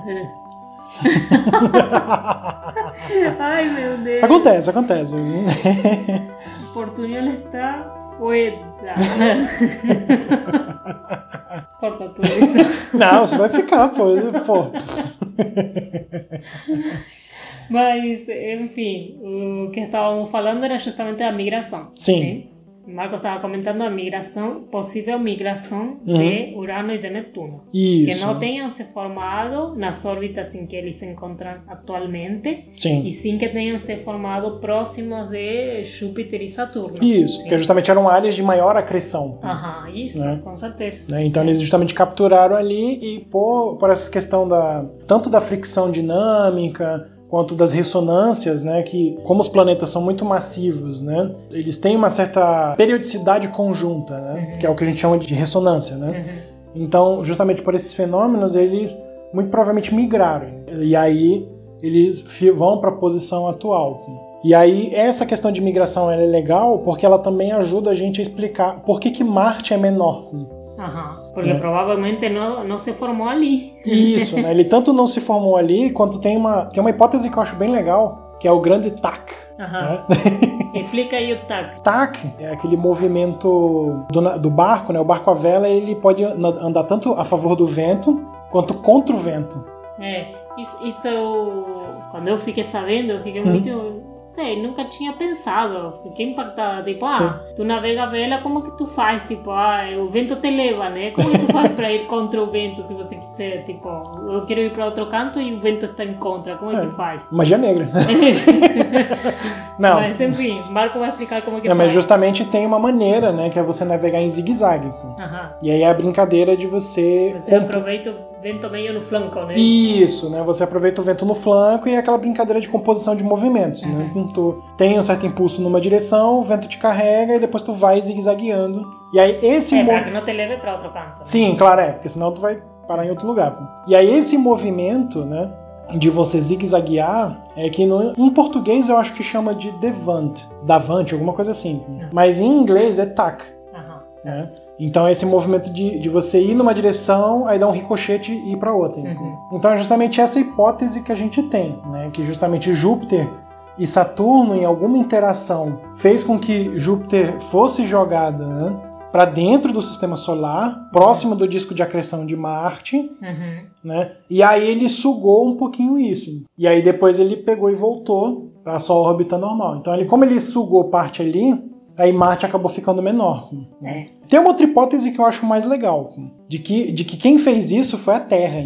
Ai meu Deus. acontece, acontece. O portunhol está fuera. Corta tudo isso. Não, você vai ficar, pô. pô. Mas, enfim, o que estávamos falando era justamente da migração. Sim. O Marco estava comentando a migração, possível migração Uhum. de Urano e de Netuno. Isso. Que não tenham se formado nas órbitas em que eles se encontram atualmente Sim. e sim que tenham se formado próximos de Júpiter e Saturno. Isso, Sim. que justamente eram áreas de maior acreção. Aham, isso, Né? com certeza. né? Então eles justamente capturaram ali e por, por essa questão da tanto da fricção dinâmica quanto das ressonâncias, né, que como os planetas são muito massivos, né, eles têm uma certa periodicidade conjunta, né, Uhum. que é o que a gente chama de ressonância, né. Uhum. Então, justamente por esses fenômenos, eles muito provavelmente migraram. E aí eles vão para a posição atual. E aí, essa questão de migração é legal porque ela também ajuda a gente a explicar por que, que Marte é menor. Aham, porque é. provavelmente não, não se formou ali. Isso, né? ele tanto não se formou ali, quanto tem uma, tem uma hipótese que eu acho bem legal, que é o grande TAC. Né? Explica aí o TAC. TAC é aquele movimento do, do barco, né? O barco à vela ele pode andar tanto a favor do vento quanto contra o vento. É, isso, isso quando eu fiquei sabendo, eu fiquei hum. muito sei, nunca tinha pensado. Fiquei impactada. Tipo, ah, Sim. tu navega a vela, como que tu faz? Tipo, ah, o vento te leva, né? Como que tu faz para ir contra o vento se você quiser? Tipo, eu quero ir para outro canto e o vento está em contra. Como é, que faz? Magia negra. não. Mas enfim, Marco vai explicar como é que não, faz. Mas justamente tem uma maneira, né? Que é você navegar em zigue-zague. E aí é a brincadeira de você. Você aproveita o vento meio no flanco, né? Isso, né? Você aproveita o vento no flanco e é aquela brincadeira de composição de movimentos, né? uhum. né? Tu tem um certo impulso numa direção, o vento te carrega e depois tu vai zigue-zagueando. E aí esse... É, mo... que não te leve para outro canto. Sim, claro, é. Porque senão tu vai parar em outro lugar. E aí esse movimento, né? de você zigue-zaguear é que no, em português eu acho que chama de devant, davante, alguma coisa assim. Uhum. Mas em inglês é tac. Uhum, certo. Né? Então, esse movimento de, de você ir numa direção, aí dar um ricochete e ir para outra. Uhum. Então, é justamente essa hipótese que a gente tem, né? Que justamente Júpiter e Saturno, em alguma interação, fez com que Júpiter fosse jogada né, para dentro do sistema solar, próximo do disco de acreção de Marte, uhum. né? E aí ele sugou um pouquinho isso. E aí depois ele pegou e voltou para a sua órbita normal. Então, ele, como ele sugou parte ali, aí Marte acabou ficando menor. É. Tem uma outra hipótese que eu acho mais legal, de que, de que quem fez isso foi a Terra.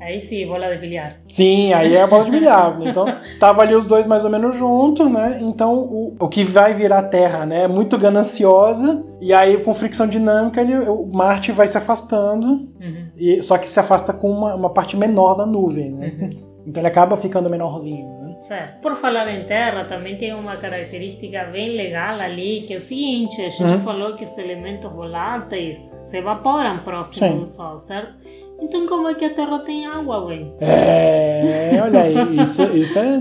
Aí sim, bola de bilhar. Sim, aí é a bola de bilhar. Então, tava ali os dois mais ou menos juntos, né? Então, o, o que vai virar a Terra, né, é muito gananciosa, e aí com fricção dinâmica, ele, o Marte vai se afastando, uhum. e, só que se afasta com uma, uma parte menor da nuvem, né? Uhum. Então ele acaba ficando menorzinho. Certo. Por falar em terra, também tem uma característica bem legal ali, que é o seguinte, a gente uhum. falou que os elementos voláteis se evaporam próximo Sim. do Sol, certo? Então como é que a Terra tem água, bem? É, olha aí, isso, isso é...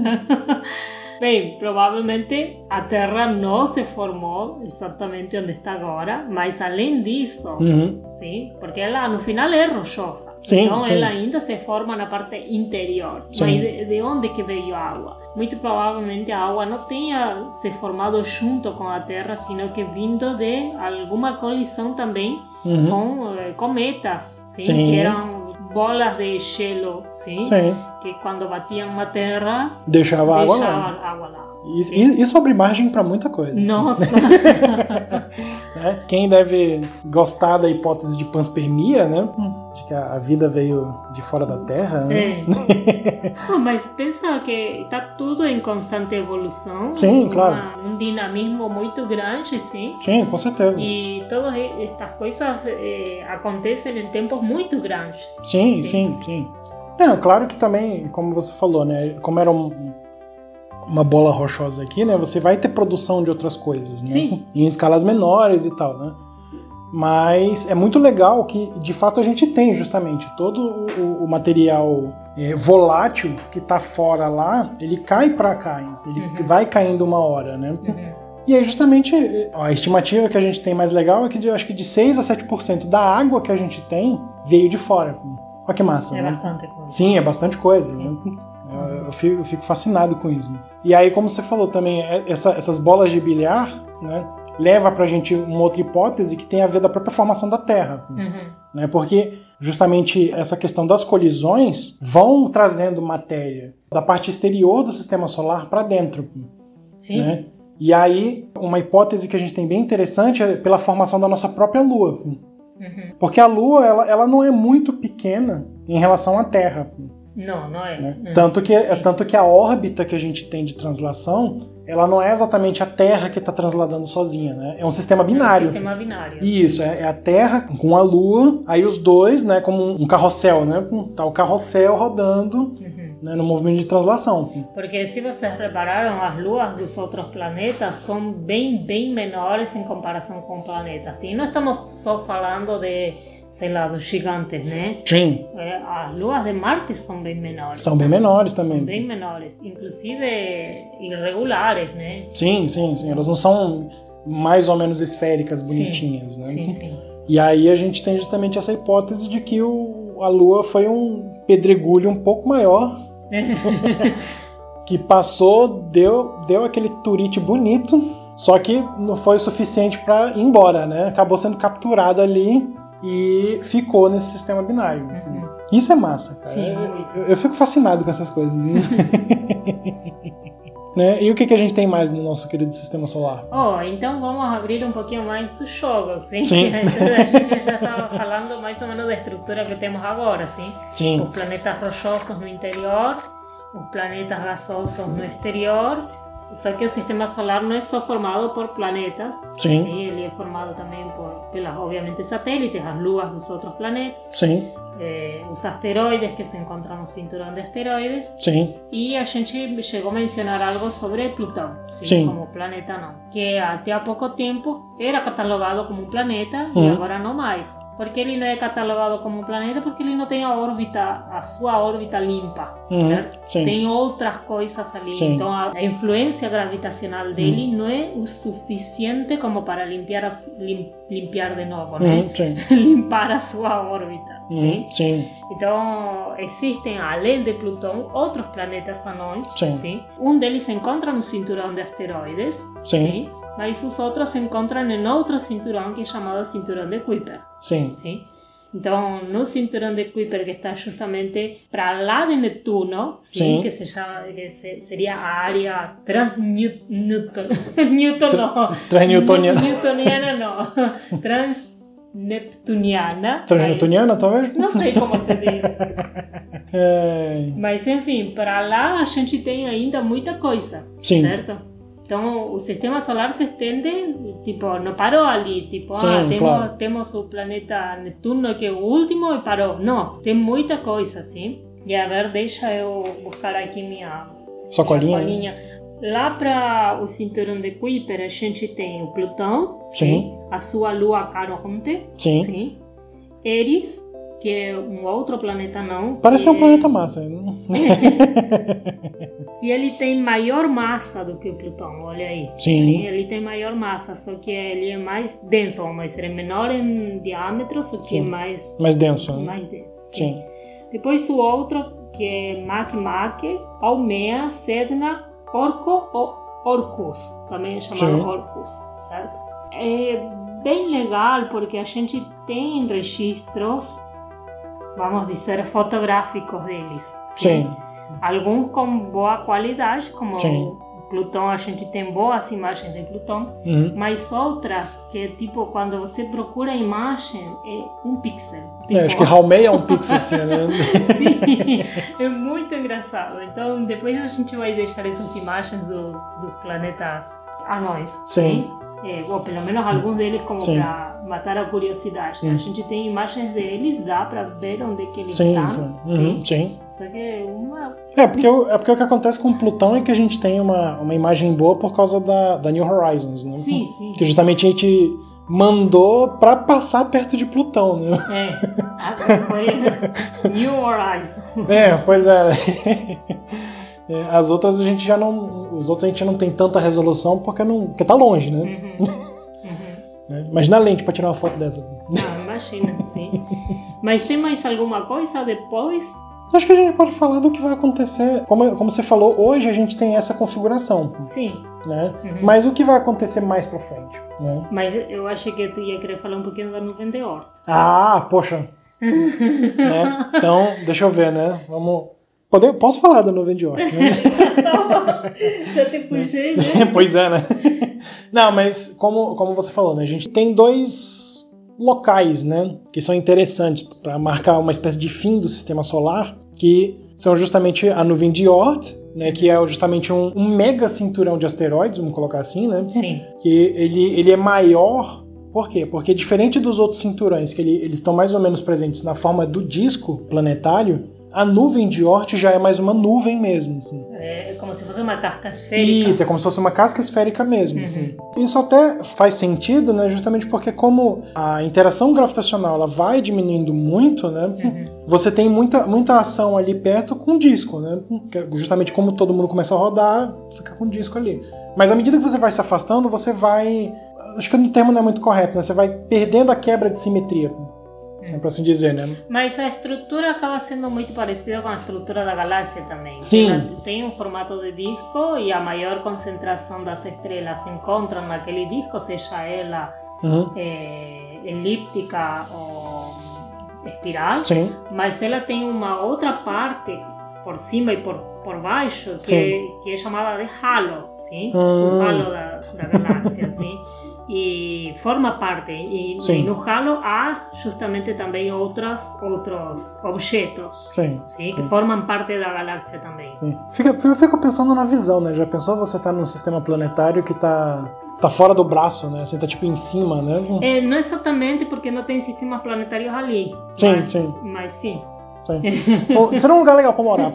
Bem, provavelmente a Terra não se formou exatamente onde está agora, mas além disso, uhum. sim, porque ela no final é rochosa, sim, então sim. ela ainda se forma na parte interior. Sim. Mas de, de, onde que veio a água? Muito provavelmente a água não tenha se formado junto com a Terra, sino que vindo de alguma colisão também uhum. com eh, cometas, sim, que eram bolas de gelo, sim, sim. que quando batiam na terra deixava, água lá. Água lá. Isso, isso abre margem para muita coisa. Nossa! né? Quem deve gostar da hipótese de panspermia, né? De que a vida veio de fora da Terra. Né? É. Não, mas pensa que está tudo em constante evolução. Sim, uma, claro. Um dinamismo muito grande, sim. Sim, com certeza. E todas estas coisas eh, acontecem em tempos muito grandes. Sim, sim, sim. sim. Não, claro que também, como você falou, né? Como era um uma bola rochosa aqui, né? Você vai ter produção de outras coisas, né? Sim. Em escalas menores e tal, né? Mas é muito legal que, de fato, a gente tem justamente todo o, o material é, volátil que está fora lá, ele cai para cá, ele uhum. vai caindo uma hora, né? Uhum. E aí, justamente, a estimativa que a gente tem mais legal é que eu acho que de 6 a 7% da água que a gente tem veio de fora. Olha que massa. É né? bastante coisa. Sim, é bastante coisa. Né? Eu, fico, eu, fico, fascinado com isso. E aí, como você falou também, é, essa, essas bolas de bilhar, né, leva pra gente uma outra hipótese que tem a ver da própria formação da Terra. Uhum. Né, porque justamente essa questão das colisões vão trazendo matéria da parte exterior do sistema solar para dentro. Sim. Né? E aí, uma hipótese que a gente tem bem interessante é pela formação da nossa própria Lua. Uhum. Porque a Lua ela, ela não é muito pequena em relação à Terra. Não, não é. Né? Hum, tanto, que, é tanto que a órbita que a gente tem de translação, ela não é exatamente a Terra que está transladando sozinha, né? É um sistema binário. É um sistema binário. Isso, é, é, a Terra com a Lua, aí os dois, né, como um carrossel, né? Tá o carrossel rodando uhum. né, no movimento de translação. Porque se vocês repararam, as luas dos outros planetas são bem, bem menores em comparação com planetas. E não estamos só falando de sei lá, dos gigantes, né? Sim. É, as luas de Marte são bem menores. São bem menores também. São bem menores, inclusive irregulares, né? Sim, sim, sim. Elas não são mais ou menos esféricas, bonitinhas, sim, né? Sim, sim. E aí a gente tem justamente essa hipótese de que o, a Lua foi um pedregulho um pouco maior. que passou, deu, deu aquele turite bonito, só que não foi o suficiente para ir embora, né? Acabou sendo capturado ali e ficou nesse sistema binário. Uhum. Isso é massa, cara. Sim, eu, eu, fico fascinado com essas coisas. né? E o que, que a gente tem mais no nosso querido sistema solar? Oh, então vamos abrir um pouquinho mais os jogos, sim? Sim. Então, a gente já estava falando mais ou menos da estrutura que temos agora, sim? Sim. Os planetas rochosos no interior, os planetas gasosos no exterior. Só que o sistema solar não é só formado por planetas, Sim. sim ele é formado também por, pelas, obviamente, satélites, as luas dos outros planetas, Sim, eh, os asteroides que se encontram no cinturão de asteroides, sim, e a gente chegou a mencionar algo sobre Plutão, sim, Sim. como planeta não, que até há pouco tempo era catalogado como um planeta e Uhum. agora não mais. Por que ele não é catalogado como planeta? Porque ele não tem a órbita, a sua órbita limpa, Uhum, certo? sim. Tem outras coisas ali. Sim. Então a, a influência gravitacional dele não é o suficiente como para limpiar, a lim- limpiar de novo, né? Uhum, limpar a sua órbita. Uhum, sim. Então, existem, além de Plutão, outros planetas anões. Sim. Um deles se encontra no cinturão de asteroides. Sim. Mas os outros se encontram em outro cinturão que é chamado cinturão de Kuiper. Sim. Sim? Então, no cinturão de Kuiper, que está justamente para lá de Netuno, sim, Sim. que, se chama, que se- seria a área transnewton. Newton não. Transnewtoniana. Newtoniana não. Transneptuniana. Transnetuniana, talvez? Não sei como se diz. É... Mas enfim, para lá a gente tem ainda muita coisa, Sim. certo? Então o sistema solar se estende, tipo, não parou ali, tipo, Sim, ah, temos, claro. temos o planeta Netuno que é o último e parou. Não, tem muita coisa, sim. E a ver, deixa eu buscar aqui minha, Sua colinha? colinha. Lá para o cinturão de Kuiper a gente tem o Plutão, Sim. a sua lua Caronte, Sim. sim. Eris, que é um outro planeta não. Parece ser um planeta massa. né? que ele tem maior massa do que o Plutão, olha aí. Sim. ele tem maior massa, só que ele é mais denso, vamos dizer, é menor em diâmetro, só que é Sim. mais, Mais denso. né? mais denso. Sim. Depois o outro, que é Makemake, Almea, Sedna, Orco ou Orcus, também é chamado Sim. Orcus, certo? É bem legal porque a gente tem registros, vamos dizer, fotográficos deles. Sim. Alguns com boa qualidade, como Sim. Plutão, a gente tem boas imagens de Plutão, Uhum. mas outras que, tipo, quando você procura a imagem, é um pixel. É, Tipo, acho que Raumei é um pixel assim, né? Sim, é muito engraçado. Então, depois a gente vai deixar essas imagens dos, dos planetas anões. Sim. É, ou pelo menos alguns deles, como para matar a curiosidade. A gente tem imagens deles, dá para ver onde que eles Sim, estão. claro. Uhum, sim. Só que é uma. É porque, o, é porque o que acontece com Plutão é que a gente tem uma, uma imagem boa por causa da, da New Horizons, né? Sim, sim. Que justamente a gente mandou pra passar perto de Plutão, né? É, agora foi New Horizon. É, pois é. É, As outras a gente já não. Os outros a gente não tem tanta resolução porque não. Porque tá longe, né? Uhum. Uhum. É, Imagina a lente pra tirar uma foto dessa. Ah, imagina, sim. Mas tem mais alguma coisa depois? Acho que a gente pode falar do que vai acontecer. Como, como você falou, hoje a gente tem essa configuração, Sim. né? Uhum. Mas o que vai acontecer mais pra frente, né? Mas eu achei que tu ia querer falar um pouquinho da nuvem de Oort. Ah, poxa. né? Então, deixa eu ver, né? Vamos. Poder, posso falar da nuvem de Oort, né? Já te puxei, né? pois é, né? Não, mas como, como você falou, né? A gente tem dois locais, né? Que são interessantes para marcar uma espécie de fim do sistema solar, que são justamente a nuvem de Oort, né? Que é justamente um, um mega cinturão de asteroides, vamos colocar assim, né? Sim. que ele, ele é maior. Por quê? Porque diferente dos outros cinturões, que ele- eles estão mais ou menos presentes na forma do disco planetário, a nuvem de Oort já é mais uma nuvem mesmo. É como se fosse uma casca esférica. Isso, é como se fosse uma casca esférica mesmo. Uhum. Isso até faz sentido, né? Justamente porque como a interação gravitacional ela vai diminuindo muito, né? Uhum. Você tem muita, muita ação ali perto com o disco, né? Justamente como todo mundo começa a rodar, fica com o disco ali. Mas à medida que você vai se afastando, você vai. Acho que o termo não é muito correto, né? Você vai perdendo a quebra de simetria. É assim dizer, né? Mas a estrutura acaba sendo muito parecida com a estrutura da galáxia também. Sim. Ela tem um formato de disco e a maior concentração das estrelas se encontra naquele disco, seja ela uhum. é, elíptica ou espiral. Sim. Mas ela tem uma outra parte por cima e por, por baixo que, que é chamada de halo, sim? Hum. O halo da, da galáxia, sim? E forma parte. E, e, no halo há justamente também outros outros objetos sim, sim, que sim. formam parte da galáxia também. Fica, eu fico pensando na visão né? Já pensou você estar tá num sistema planetário que está tá fora do braço né? Você tá tipo em cima né? É, não exatamente porque não tem sistemas planetários ali sim mas, sim mas sim Sim. Será um lugar legal pra morar.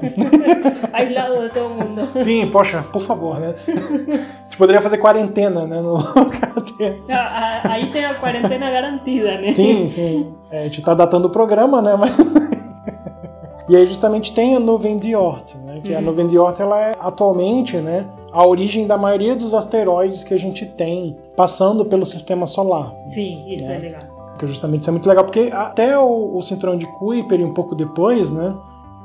Aislado de todo mundo. Sim, poxa, por favor, né? A gente poderia fazer quarentena, né? No lugar desse. Aí tem a quarentena garantida, né? Sim, sim. É, a gente tá datando o programa, né? Mas... E aí justamente tem a nuvem de Oort, né? Que uhum. a nuvem de Oort, ela é atualmente, né? A origem da maioria dos asteroides que a gente tem passando pelo sistema solar. Sim, isso né? é legal que justamente isso é muito legal, porque até o, o cinturão de Kuiper e um pouco depois, né,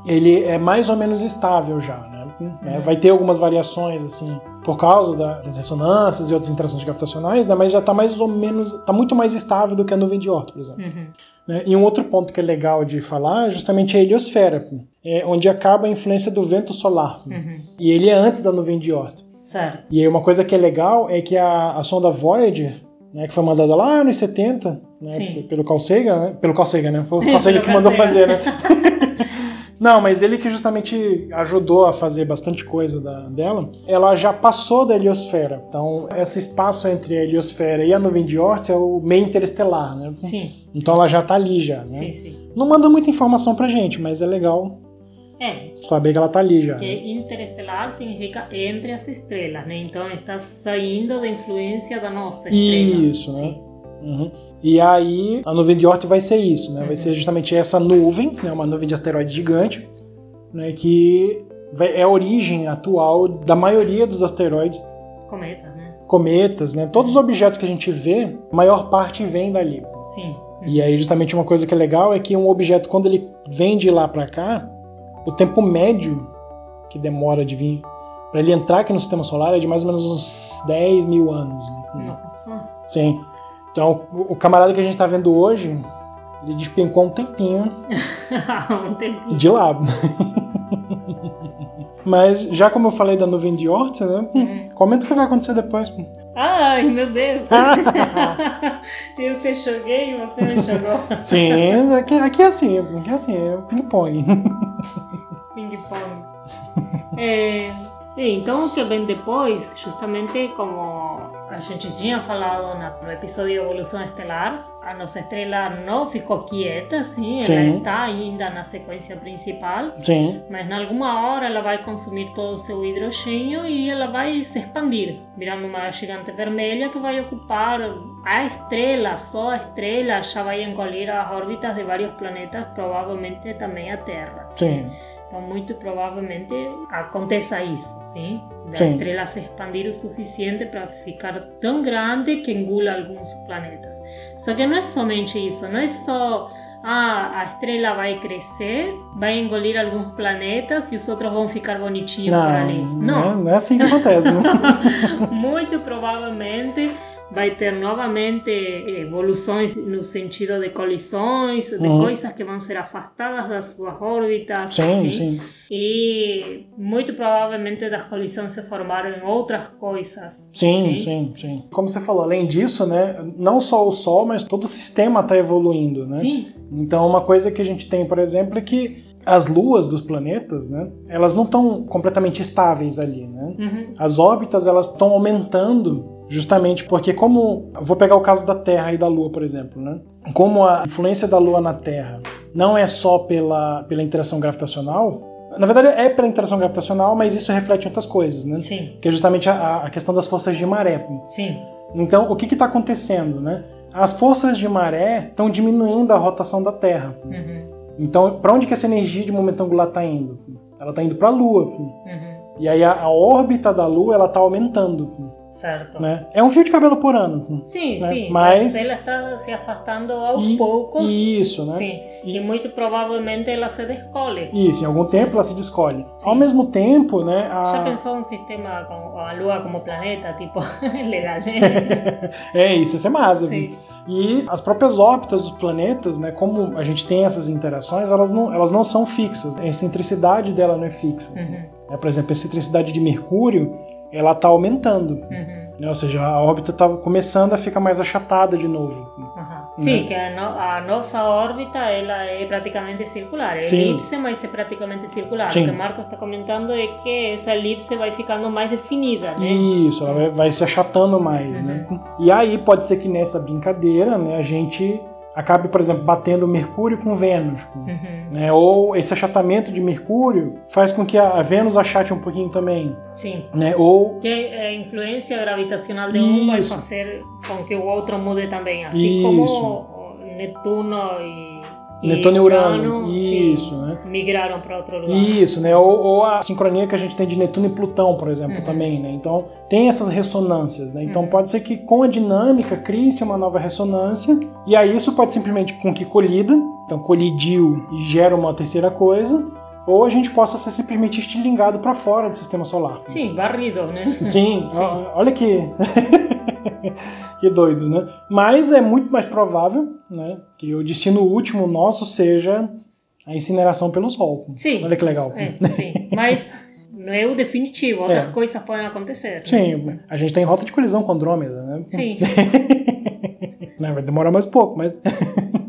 ele é mais ou menos estável já, né? É, vai ter algumas variações, assim, por causa das ressonâncias e outras interações gravitacionais, né? Mas já está mais ou menos, está muito mais estável do que a nuvem de Oort, por exemplo. Uhum. Né? E um outro ponto que é legal de falar é justamente a heliosfera, é onde acaba a influência do vento solar. Uhum. E ele é antes da nuvem de Oort. Certo. E aí uma coisa que é legal é que a, a sonda Voyager, né, que foi mandada lá nos 70, né, pelo Carl Sagan, né? Pelo Carl Sagan, né? Foi o Carl Sagan que mandou fazer, né? Não, mas ele que justamente ajudou a fazer bastante coisa da, dela, ela já passou da heliosfera. Então, esse espaço entre a heliosfera e a nuvem de Oort é o meio interestelar, né? Sim. Então ela já tá ali já, né? Sim, sim. Não manda muita informação pra gente, mas é legal é. Saber que ela tá ali já. Que interestelar significa entre as estrelas, né? Então está saindo da influência da nossa estrela. Isso, né? Uhum. E aí a nuvem de Oort vai ser isso, né? Vai uhum. ser justamente essa nuvem, né? Uma nuvem de asteroides gigante, né? Que é a origem atual da maioria dos asteroides. Cometas, né? Cometas, né? Todos os objetos que a gente vê, a maior parte vem dali. Sim. E aí justamente uma coisa que é legal é que um objeto quando ele vem de lá para cá, o tempo médio que demora de vir para ele entrar aqui no sistema solar é de mais ou menos uns 10 mil anos. Nossa. Sim. Então, o camarada que a gente está vendo hoje, ele despencou um tempinho. um tempinho. De lá. Mas, já como eu falei da nuvem de Oort, né? Uhum. Comenta o que vai acontecer depois. Ai, meu Deus! eu te joguei e você me jogou. Sim, aqui, aqui é assim, aqui é assim, é ping-pong. ping-pong. É, então, o que vem depois, justamente como a gente tinha falado no episódio Evolução Estelar, a nossa estrela não ficou quieta, sim, ela está ainda na sequência principal, sim. mas em alguma hora ela vai consumir todo o seu hidrogênio e ela vai se expandir, virando uma gigante vermelha que vai ocupar a estrela, só a estrela já vai engolir as órbitas de vários planetas, provavelmente também a Terra. Sim. Então, muito provavelmente aconteça isso, sim? Da sim. estrela se expandir o suficiente para ficar tão grande que engula alguns planetas. Só que não é somente isso, não é só ah, a estrela vai crescer, vai engolir alguns planetas e os outros vão ficar bonitinhos não, por ali. Não, não é assim que acontece, né? muito provavelmente vai ter novamente evoluções no sentido de colisões, de uhum. coisas que vão ser afastadas das suas órbitas. Sim, assim, sim. E muito provavelmente das colisões se formaram em outras coisas. Sim, sim, sim, sim. Como você falou, além disso, né, não só o Sol, mas todo o sistema está evoluindo, né? Sim. Então, uma coisa que a gente tem, por exemplo, é que as luas dos planetas, né, elas não estão completamente estáveis ali, né? Uhum. As órbitas elas estão aumentando Justamente porque como vou pegar o caso da Terra e da Lua, por exemplo, né? Como a influência da Lua na Terra não é só pela, pela interação gravitacional, Na verdade, é pela interação gravitacional, mas isso reflete outras coisas, né? Sim. Que é justamente a, a questão das forças de maré. Sim. Então, o que está acontecendo, né? As forças de maré estão diminuindo a rotação da Terra. Uhum. Então, para onde que essa energia de momento angular está indo? Ela está indo para a Lua. Uhum. E aí a, a órbita da Lua ela está aumentando. Certo. Né? É um fio de cabelo por ano. Sim, né? sim. Mas ela está se afastando aos e, poucos. Isso, né? Sim. E muito provavelmente ela se descolhe. Isso, em algum tempo ela se descolhe. Ao mesmo tempo, né? A... Já pensou um sistema com a Lua como planeta, tipo, legal, né? é, isso ia ser massa. Sim. E as próprias órbitas dos planetas, né, como a gente tem essas interações, elas não, elas não são fixas. A excentricidade dela não é fixa. Uhum. É, por exemplo, a excentricidade de Mercúrio, ela está aumentando. Uhum. Né? Ou seja, a órbita está começando a ficar mais achatada de novo. Uhum. Sim, que a, no, a, nossa órbita ela é praticamente circular. É Sim. elipse, mas é praticamente circular. Sim. O que o Marco está comentando é que essa elipse vai ficando mais definida, né? Isso, ela vai, vai se achatando mais, né? E aí pode ser que nessa brincadeira, né, a gente acabe, por exemplo, batendo Mercúrio com Vênus. Uhum. Né? Ou esse achatamento de Mercúrio faz com que a Vênus achate um pouquinho também. Sim. Né? Ou Que a influência gravitacional de um vai fazer com que o outro mude também. Assim Isso. como Netuno e Netuno e Urano. sim, Isso, né? migraram para outro lugar. Isso, né? Ou, ou a sincronia que a gente tem de Netuno e Plutão, por exemplo, Uhum. também, né? Então tem essas ressonâncias, né? Então Uhum. pode ser que com a dinâmica crie-se uma nova ressonância e aí isso pode simplesmente com que colida, então colidiu e gera uma terceira coisa, ou a gente possa ser simplesmente estilingado para fora do sistema solar. Sim, barrido, né? Sim, ó- olha que que doido, né? Mas é muito mais provável, né, que o destino último nosso seja a incineração pelo Sol. Sim. Olha que legal. É, sim. Mas não é o definitivo, outras É. coisas podem acontecer. Sim, a gente tem rota de colisão com Andrômeda, né? Sim. Né, Vai demorar mais pouco, mas.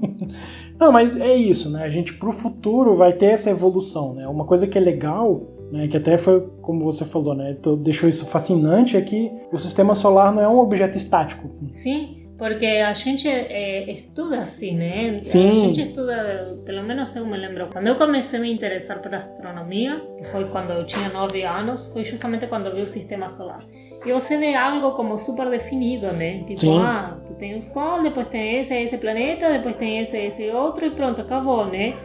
Não, mas é isso, né? A gente pro futuro vai ter essa evolução, né? Uma coisa que é legal, né? Que até foi como você falou, né? tu Deixou isso fascinante é que o sistema solar não é um objeto estático. Sim, porque a gente eh, estuda assim, né? Sim. A gente estuda, pelo menos eu me lembro, quando eu comecei a me interessar por astronomia, que foi quando eu tinha nove anos, foi justamente quando eu vi o sistema solar. E você vê algo como super definido, né? Tipo, Sim. ah, tu tem o Sol, depois tem esse, esse planeta, depois tem esse, esse outro e pronto, acabou, né?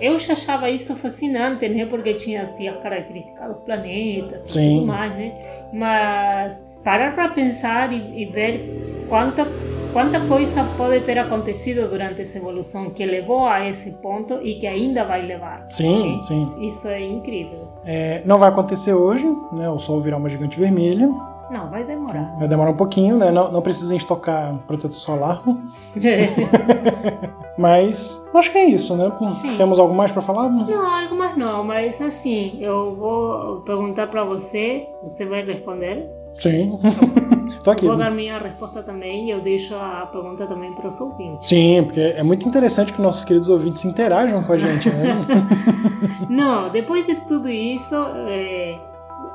Eu já achava isso fascinante, né? Porque tinha assim as características dos planetas e Sim. tudo mais, né? Mas parar para pensar e, e ver quanta quanta coisa pode ter acontecido durante essa evolução que levou a esse ponto e que ainda vai levar. Sim, sim. Isso é incrível. É, não vai acontecer hoje, né? O Sol virar uma gigante vermelha. Não, vai demorar. Vai demorar um pouquinho, né? Não, não precisa estocar protetor solar. Mas acho que é isso, né? Sim. Temos algo mais para falar? Não, algo mais não, mas assim, eu vou perguntar para você, você vai responder. Sim. Tô aqui. Vou dar minha resposta também e eu deixo a pergunta também para os ouvintes. Sim, porque é muito interessante que nossos queridos ouvintes interajam com a gente, né? Não, depois de tudo isso, é,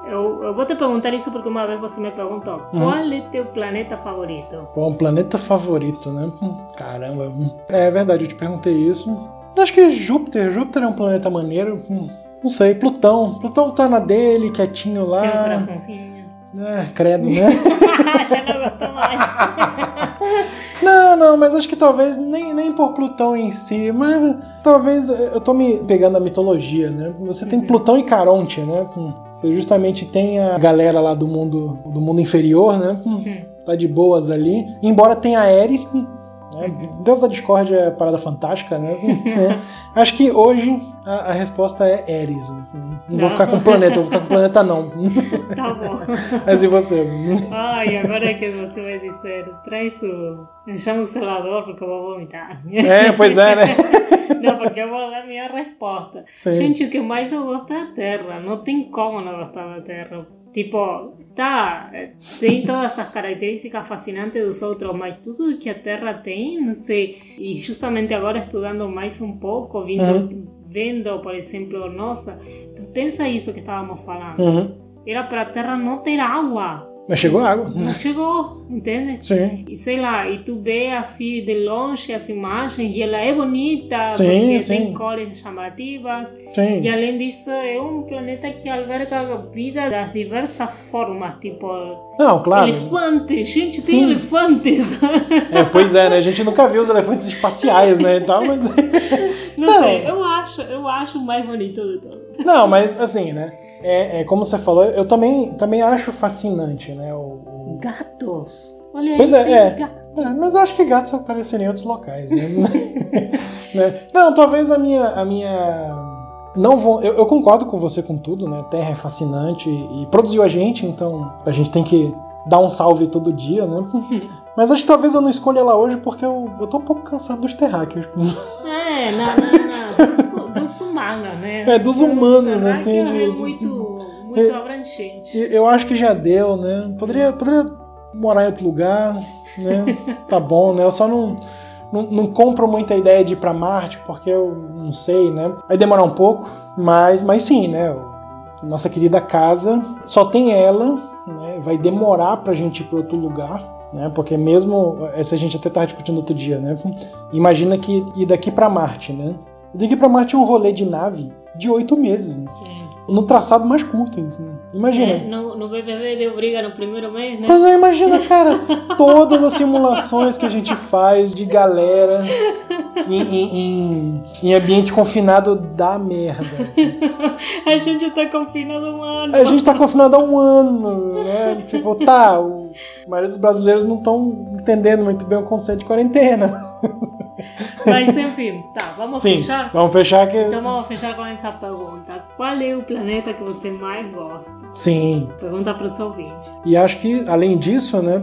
eu, eu vou te perguntar isso porque uma vez você me perguntou: qual é teu planeta favorito? Qual planeta favorito, né? Hum, Caramba. hum. É verdade, eu te perguntei isso. Acho que Júpiter. Júpiter é um planeta maneiro. Hum, Não sei, Plutão. Plutão tá na dele, quietinho Tem um lá. coraçãozinho. É, credo, né? Já não gostou mais. Não, não, mas acho que talvez nem, nem por Plutão em si, mas talvez eh, eu tô me pegando a mitologia, né? Você tem Plutão e Caronte, né? Você justamente tem a galera lá do mundo do mundo inferior, né? Hum, Tá de boas ali. Embora tenha Ares, né? Deus da Discórdia é parada fantástica, né? É. Acho que hoje a, a resposta é Ares. Hum, Não vou Não. ficar com planeta, vou ficar com planeta não. Tá bom. Mas e você? Ai, agora é que você vai dizer: traz o. Chama o selador porque eu vou vomitar. É, pois é, né? Não, porque eu vou dar minha resposta. Sim. Gente, o que mais eu gosto é a Terra. Não tem como não gostar da Terra. Tipo, tá, tem todas essas características fascinantes dos outros, mas tudo que a Terra tem, não sei. E justamente agora estudando mais um pouco, vindo, Uhum. vendo, por exemplo, nossa, pensa isso que estávamos falando. Uhum. Era para a Terra não ter água. Mas chegou água. Mas chegou, entende? Sim. E sei lá, e tu vê assim de longe as imagens e ela é bonita, Sim, porque sim. tem cores chamativas. Sim. E além disso, é um planeta que alberga vida das diversas formas, tipo Não, claro. elefantes. Gente, tem elefantes. É, pois é, né? A gente nunca viu os elefantes espaciais, né? E tal, mas... Não, Não. sei, eu acho, eu acho o mais bonito de todos. Não, mas assim, né? É, é como você falou, eu também, também acho fascinante, né? O, o- Gatos. Olha aí, Pois é, é. gatos. É, mas eu acho que gatos apareceriam em outros locais, né? Né? Não, talvez a minha. A minha... Não vou, eu, eu concordo com você com tudo, né? Terra é fascinante e produziu a gente, então a gente tem que dar um salve todo dia, né? Mas acho que talvez eu não escolha ela hoje porque eu, eu tô um pouco cansado dos terráqueos. É, não, não, não. Dos, humanos, né? É, dos humanos, Terráqueo assim, de- É muito, muito abrangente. E Eu acho que já deu, né? Poderia, poderia morar em outro lugar, né? Tá bom, né? Eu só não, não, não compro muita ideia de ir pra Marte, porque eu não sei, né? Vai demorar um pouco, mas, mas sim, né? Nossa querida casa só tem ela, né? Vai demorar pra gente ir pra outro lugar. Né, porque mesmo, essa a gente até tava discutindo outro dia, né? Imagina que ir daqui pra Marte, né? Daqui pra Marte é um rolê de nave de oito meses, né? Sim. no traçado mais curto. Imagina. É, no, no BBB deu briga no primeiro mês, né? Pois é, imagina, cara, todas as simulações que a gente faz de galera em, em- em- em ambiente confinado dá merda. A gente tá confinado um ano. A gente tá confinado há um ano, né? Tipo, tá, o- a maioria dos brasileiros não estão entendendo muito bem o conceito de quarentena. Mas enfim, tá, vamos Sim, fechar? vamos fechar que. Então vamos fechar com essa pergunta. Qual é o planeta que você mais gosta? Sim, Pergunta para os ouvintes. E acho que, além disso, né,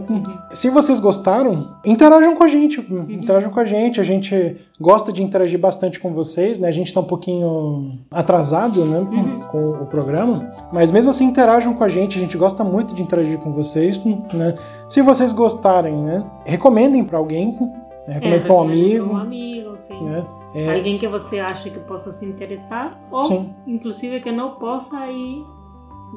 se vocês gostaram, interajam com a gente. Interajam com a gente. A gente gosta de interagir bastante com vocês, né? A gente tá um pouquinho atrasado, né, com o programa. Mas mesmo assim, interajam com a gente. A gente gosta muito de interagir com vocês, né? Se vocês gostarem, né, recomendem para alguém, né, recomendem para um recomendo amigo, Um amigo, sim. né? É, Alguém que você acha que possa se interessar. Ou, Sim. inclusive, que não possa e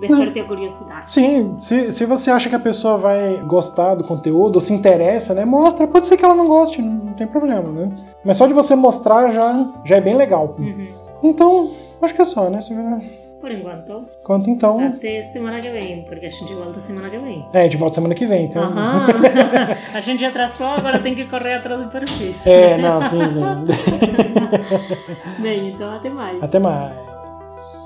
desperte a curiosidade. Sim, se, se você acha que a pessoa vai gostar do conteúdo ou se interessa, né? Mostra. Pode ser que ela não goste, não, tem problema, né? Mas só de você mostrar já, já é bem legal. Uhum. Então, acho que é só, né? Por enquanto, Conta então. até semana que vem, porque a gente volta semana que vem. É, a gente volta semana que vem, então. Aham. a gente atrasou, agora tem que correr atrás do perfil. É, não, sim, sim. Bem, então até mais. Até mais.